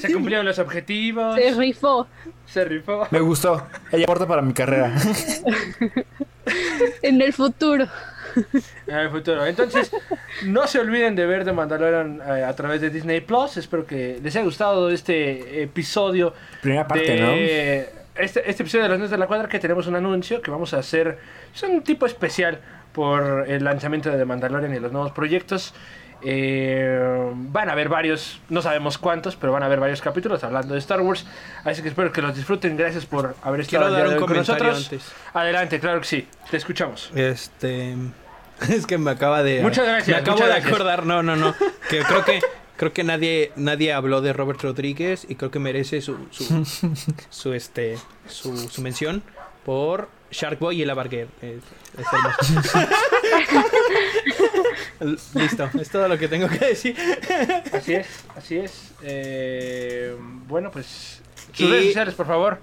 Se cumplieron los objetivos. Se rifó. Se rifó. Me gustó. Ella aporta para mi carrera. En el futuro. [laughs] En el futuro. Entonces, no se olviden de ver The Mandalorian eh, a través de Disney Plus. Espero que les haya gustado este episodio. Primera parte, de este, este episodio de los Nerds de la Cuadra que tenemos un anuncio que vamos a hacer. Es un tipo especial por el lanzamiento de The Mandalorian y los nuevos proyectos. Eh, van a haber varios, no sabemos cuántos, pero van a haber varios capítulos hablando de Star Wars. Así que espero que los disfruten. Gracias por haber estado dar un con comentario nosotros. antes. Adelante, claro que sí. Te escuchamos. Este. [laughs] Es que me acaba de. Muchas gracias, Me acabo de gracias. acordar. No, no, no. Que creo que. Creo que nadie, nadie habló de Robert Rodríguez y creo que merece su, su, su este, su, su mención por Shark Boy y el Abarguer. Es, es hermoso. [laughs] Listo, es todo lo que tengo que decir. Así es, así es. Eh, bueno, pues. Sus Y- redes sociales, por favor.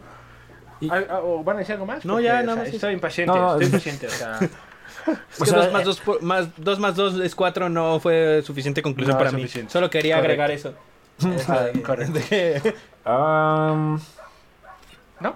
Y- Ah, ah, ¿O van a decir algo más? No, Porque, ya, o nada sea, más Estoy impaciente, No, estoy es- impaciente. O sea, [laughs] Es O que sea, 2 más eh, 2 más, dos más dos es 4 no fue suficiente conclusión No, para mí. suficiente. Solo quería Correcto. agregar eso. [laughs] Eso [laughs] de- correcto. de- Um, ¿No?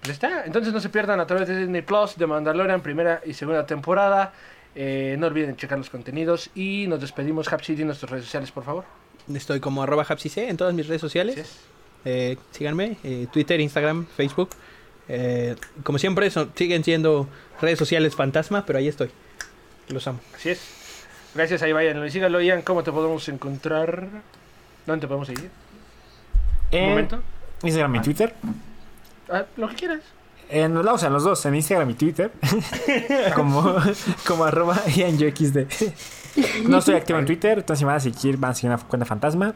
Pues está. Entonces no se pierdan a través de Disney Plus, de Mandalorian, primera y segunda temporada. Eh, no olviden checar los contenidos y nos despedimos. Hapsi, di nuestras redes sociales, por favor. Estoy como arroba hapsic en todas mis redes sociales. Eh, síganme, eh, Twitter, Instagram, Facebook. Eh, como siempre, son- siguen siendo redes sociales fantasma, pero ahí estoy. Los amo. Así es. Gracias, ahí vayan y síganlo, Ian. ¿Cómo te podemos encontrar? ¿Dónde te podemos seguir? Un en momento. Instagram y Twitter. Ah, lo que quieras. En, no, o sea, en los dos, en Instagram y Twitter. [laughs] como, como arroba IanYoXD. No estoy activo en Twitter, entonces si me van a seguir, van a seguir una cuenta fantasma.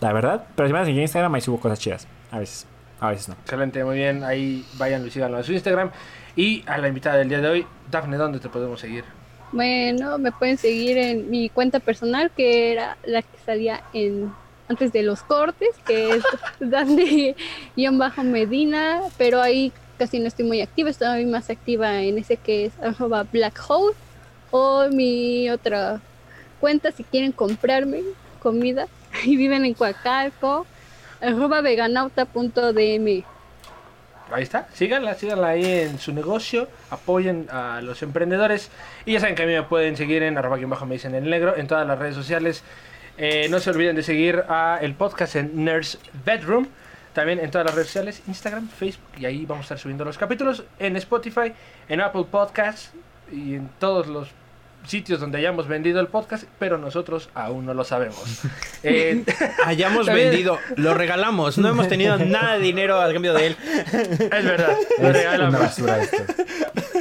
La verdad. Pero si me van a seguir en Instagram, ahí subo cosas chidas. A veces. A veces no. Excelente, muy bien. Ahí vayan y síganlo a su Instagram. Y a la invitada del día de hoy, Dafne, ¿dónde te podemos seguir? Bueno, me pueden seguir en mi cuenta personal, que era la que salía en antes de los cortes, que es [laughs] Dande guion bajo Medina, pero ahí casi no estoy muy activa, estoy más activa en ese que es arroba Black Hole, o mi otra cuenta si quieren comprarme comida [laughs] y viven en Coacalco, arroba veganauta.dm. Ahí está, síganla, síganla ahí en su negocio, apoyen a los emprendedores. Y ya saben que a mí me pueden seguir en arroba guion bajo me dicen el negro en todas las redes sociales. Eh, no se olviden de seguir a el podcast en Nurse Bedroom, también en todas las redes sociales, Instagram, Facebook. Y ahí vamos a estar subiendo los capítulos en Spotify, en Apple Podcasts y en todos los sitios donde hayamos vendido el podcast, pero nosotros aún no lo sabemos. [laughs] Eh, Hayamos También- vendido, lo regalamos. No hemos tenido [laughs] nada de dinero a cambio de él. es verdad, lo Es regalamos. una esto.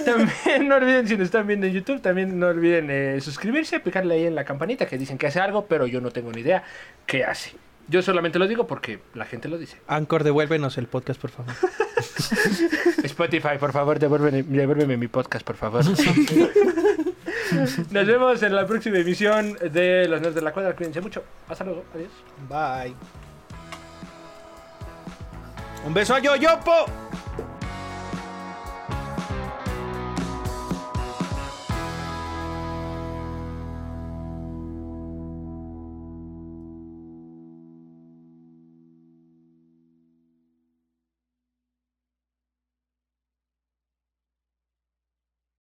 También no olviden, si nos están viendo en YouTube, también no olviden eh, suscribirse, picarle ahí en la campanita que dicen que hace algo, pero yo no tengo ni idea qué hace. Yo solamente lo digo porque la gente lo dice. Anchor, devuélvenos el podcast, por favor. [laughs] Spotify, por favor, devuélveme, devuélveme mi podcast, por favor. [laughs] Nos vemos en la próxima emisión de Los Nerds de la Cuadra. Cuídense mucho. Hasta luego. Adiós. Bye. Un beso a Yoyopo.